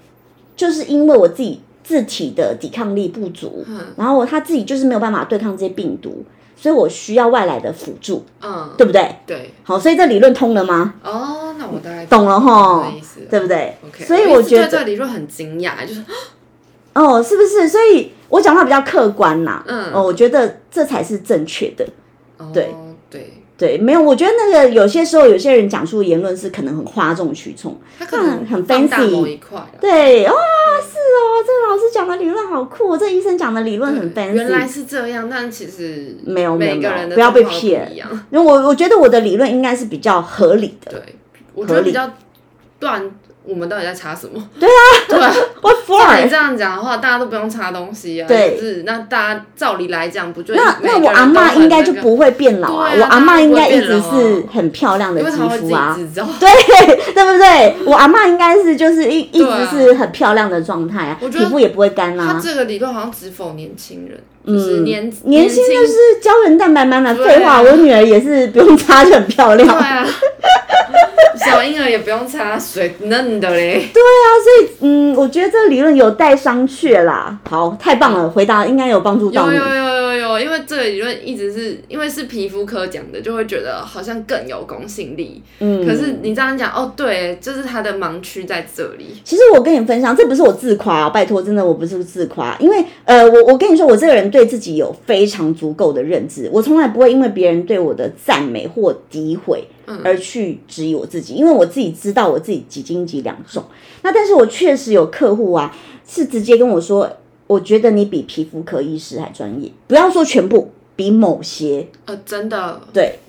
就是因为我自己自体的抵抗力不足，嗯。然后他自己就是没有办法对抗这些病毒，所以我需要外来的辅助，嗯，对不对？对，好，所以这理论通了吗？哦，那我大概懂了哈意思对不对？OK，所以我觉得这理论很惊讶，就是哦，是不是？所以我讲话比较客观呐。嗯。哦，我觉得这才是正确的。哦对。对，对，没有，我觉得那个有些时候有些人讲述言论是可能很哗众取宠，他可能嗯很 fancy 某一块对，哇，是哦，这个老师讲的理论好酷、哦，这医生讲的理论很 fancy。原来是这样，但其实没有没有每个人的不要被骗。因为我我觉得我的理论应该是比较合理的。对，我觉得比较断，我们到底在查什么？对啊，对啊。What 照你 for？这样讲的话，大家都不用查东西啊。对就是那大家照理来讲，不就那那我阿妈应该就不会变老啊，啊我阿妈应该一直是很漂亮的肌肤啊。对对不对？我阿妈应该是就是一一直是很漂亮的状态啊，我皮肤也不会干他啊。这个理论好像只否年轻人，就是嗯年年轻就是胶原蛋白满满，废话，我女儿也是不用擦就很漂亮。对啊，小婴儿也不用擦水，嫩的嘞。对啊，所以嗯，我觉得这个理论有待商榷啦。好，太棒了，回答应该有帮助到你。有有有有有，因为这个理论一直是因为是皮肤科讲的，就会觉得好像更有公信力。嗯，可是你这样讲，哦，对，就是它的盲区在这里。其实我跟你分享，这不是我自夸啊，拜托，真的我不是自夸，因为呃，我我跟你说，我这个人对自己有非常足够的认知，我从来不会因为别人对我的赞美或诋毁而去质疑我自己，因为我自己知道我自己几斤几两重。那但是我确实有客户啊，是直接跟我说，我觉得你比皮肤科医师还专业，不要说全部，比某些。呃，真的，对，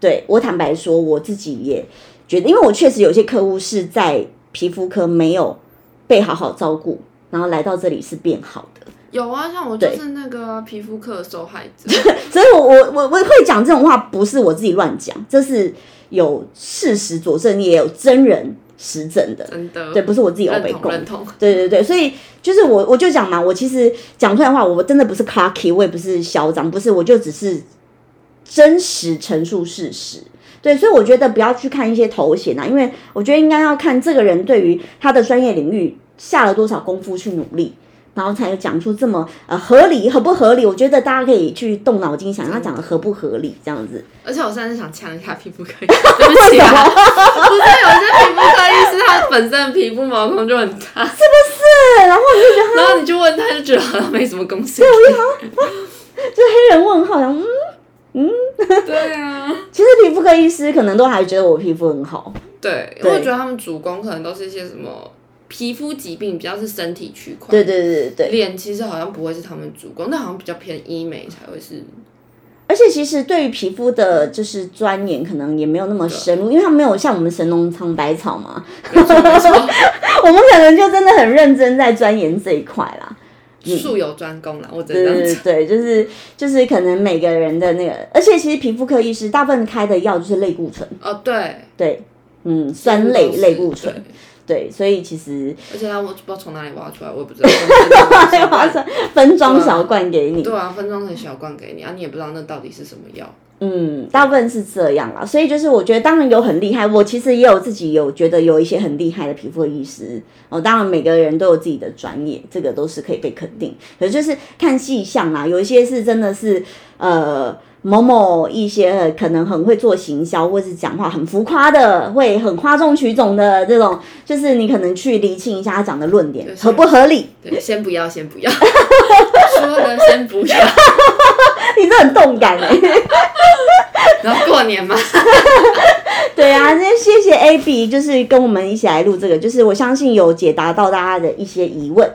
对我坦白说，我自己也觉得，因为我确实有些客户是在皮肤科没有被好好照顾，然后来到这里是变好的，有啊，像我就是那个皮肤科的受害者。所以我我我我会讲这种话，不是我自己乱讲，这是有事实佐证，也有真人实证的。真的，对，不是我自己欧认北共。同。对对对，所以就是我我就讲嘛，我其实讲出来的话，我真的不是 cocky，我也不是嚣张，不是，我就只是真实陈述事实。对，所以我觉得不要去看一些头衔啊，因为我觉得应该要看这个人对于他的专业领域下了多少功夫去努力，然后才有讲出这么呃合理合不合理。我觉得大家可以去动脑筋想，他讲的合不合理这样子。而且我现在是想呛一下皮肤科医师，对不起啊，不是有些皮肤科医师他本身皮肤毛孔就很大，是不是，然后你就觉得然后你就问他，就觉得好像没什么贡献。就黑人问号，嗯嗯，对啊，其实皮肤科医师可能都还觉得我皮肤很好。对，因为我觉得他们主攻可能都是一些什么皮肤疾病，比较是身体区块。对对对。脸其实好像不会是他们主攻，那好像比较偏医美才会是。而且其实对于皮肤的，就是钻研可能也没有那么深入，因为他没有像我们神农尝百草嘛，我们可能就真的很认真在钻研这一块啦。术有专攻啦，我只对能这样讲。对对，就是就是可能每个人的那个，而且其实皮肤科医师大部分开的药就是类固醇，哦，对，对，嗯，酸类类固醇，对对，所以其实而且他我不知道从哪里挖出来，我也不知道。分装马上分装小罐给你，对啊，分装成小罐给你啊，你也不知道那到底是什么药。嗯，大部分是这样啦，所以就是我觉得，当然有很厉害，我其实也有自己有觉得有一些很厉害的皮肤医师哦，当然每个人都有自己的专业，这个都是可以被肯定。可是就是看细项啦，有一些是真的是呃某某一些呃可能很会做行销，或是讲话很浮夸的，会很哗众取宠的这种，就是你可能去厘清一下他讲的论点合不合理。对，先不要，先不要，说了先不要。你这很动感哎、然后过年嘛，对啊，那谢谢 AB，就是跟我们一起来录这个，就是我相信有解答到大家的一些疑问。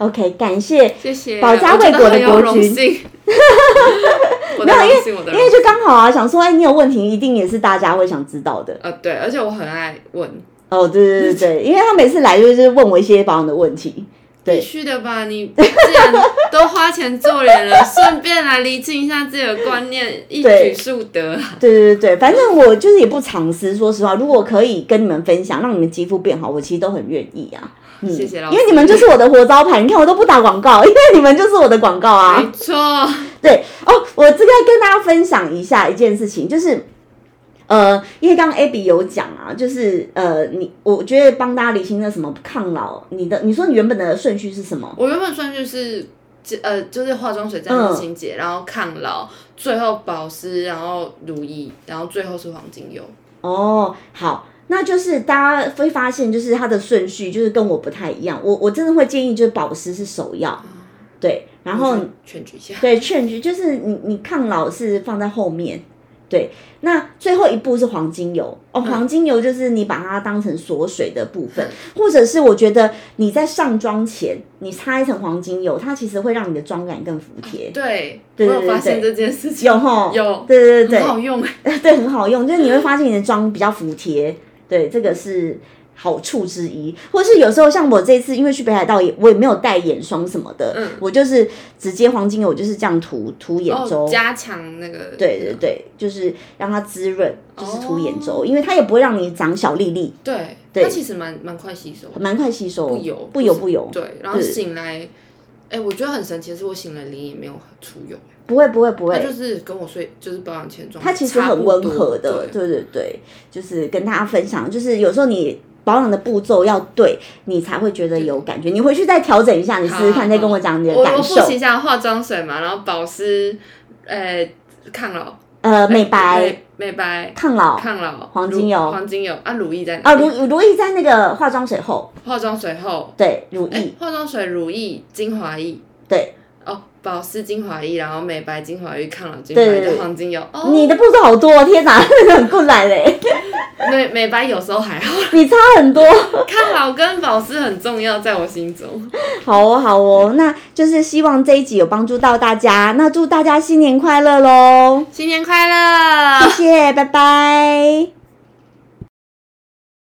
OK，感谢，谢谢。保家卫国的国君幸。我的荣幸，我的荣幸。因为就刚好啊，想说，哎，你有问题，一定也是大家会想知道的。呃，对，而且我很爱问，哦，对对对对，因为他每次来就是问我一些保养的问题。对必须的吧？你 既然都花钱做人了，顺便来厘清一下自己的观念，一举数得啊。对对对，反正我就是也不藏私，说实话，如果可以跟你们分享，让你们肌肤变好，我其实都很愿意啊。嗯谢谢老师，因为你们就是我的活招牌，你看我都不打广告，因为你们就是我的广告啊。没错，对哦，我这个要跟大家分享一下一件事情，就是呃，因为刚刚 Abby 有讲啊，就是呃，你我觉得帮大家理清那什么抗老，你的你说你原本的顺序是什么？我原本顺序是呃，就是化妆水、再嗯上清洁，然后抗老，最后保湿，然后乳液，然后最后是黄金油。哦，好。那就是大家会发现，就是它的顺序就是跟我不太一样。我我真的会建议，就是保湿是首要，对，然后劝举一下，对，劝举就是你你抗老是放在后面，对，那最后一步是黄金油。哦，黄金油就是你把它当成锁水的部分，或者是我觉得你在上妆前你擦一层黄金油，它其实会让你的妆感更服帖，对，对我有发现这件事情，有吼，有，对对对。很好用哎。对，很好用，就是你会发现你的妆比较服帖，对，这个是。好处之一，或是有时候像我这次，因为去北海道也我也没有带眼霜什么的，嗯我就是直接黄金油，我就是这样涂涂眼周，哦，加强那个，对对对，就是让它滋润，就是涂眼周，哦因为它也不会让你长小粒粒，对，对它其实蛮蛮快吸收，蛮快吸收，不油不油不油，对，然后醒来，哎，我觉得很神奇的是，我醒来脸也没有出油，不会不会不会，他就是跟我睡就是保养前妆，他其实很温和的，对。对对对，就是跟大家分享，就是有时候你。保养的步骤要对，你才会觉得有感觉。你回去再调整一下，你试试看，再跟我讲你的感受。我复习一下化妆水嘛，然后保湿，呃，抗老，呃，美白、美美白、抗老。抗老，黄金油。黄金油。啊，乳液在哪啊，里？如如意在那个化妆水后，化妆水后，对，乳哎液，，化妆水、乳液、精华液，对，哦，保湿精华液，然后美白精华液、抗老精华液，对对对就黄金油。哦，你的步骤好多，天哪，很困难嘞，美美白有时候还好，你差很多。抗老跟保湿很重要，在我心中。好哦，好哦，那就是希望这一集有帮助到大家。那祝大家新年快乐喽！新年快乐！谢谢，拜拜。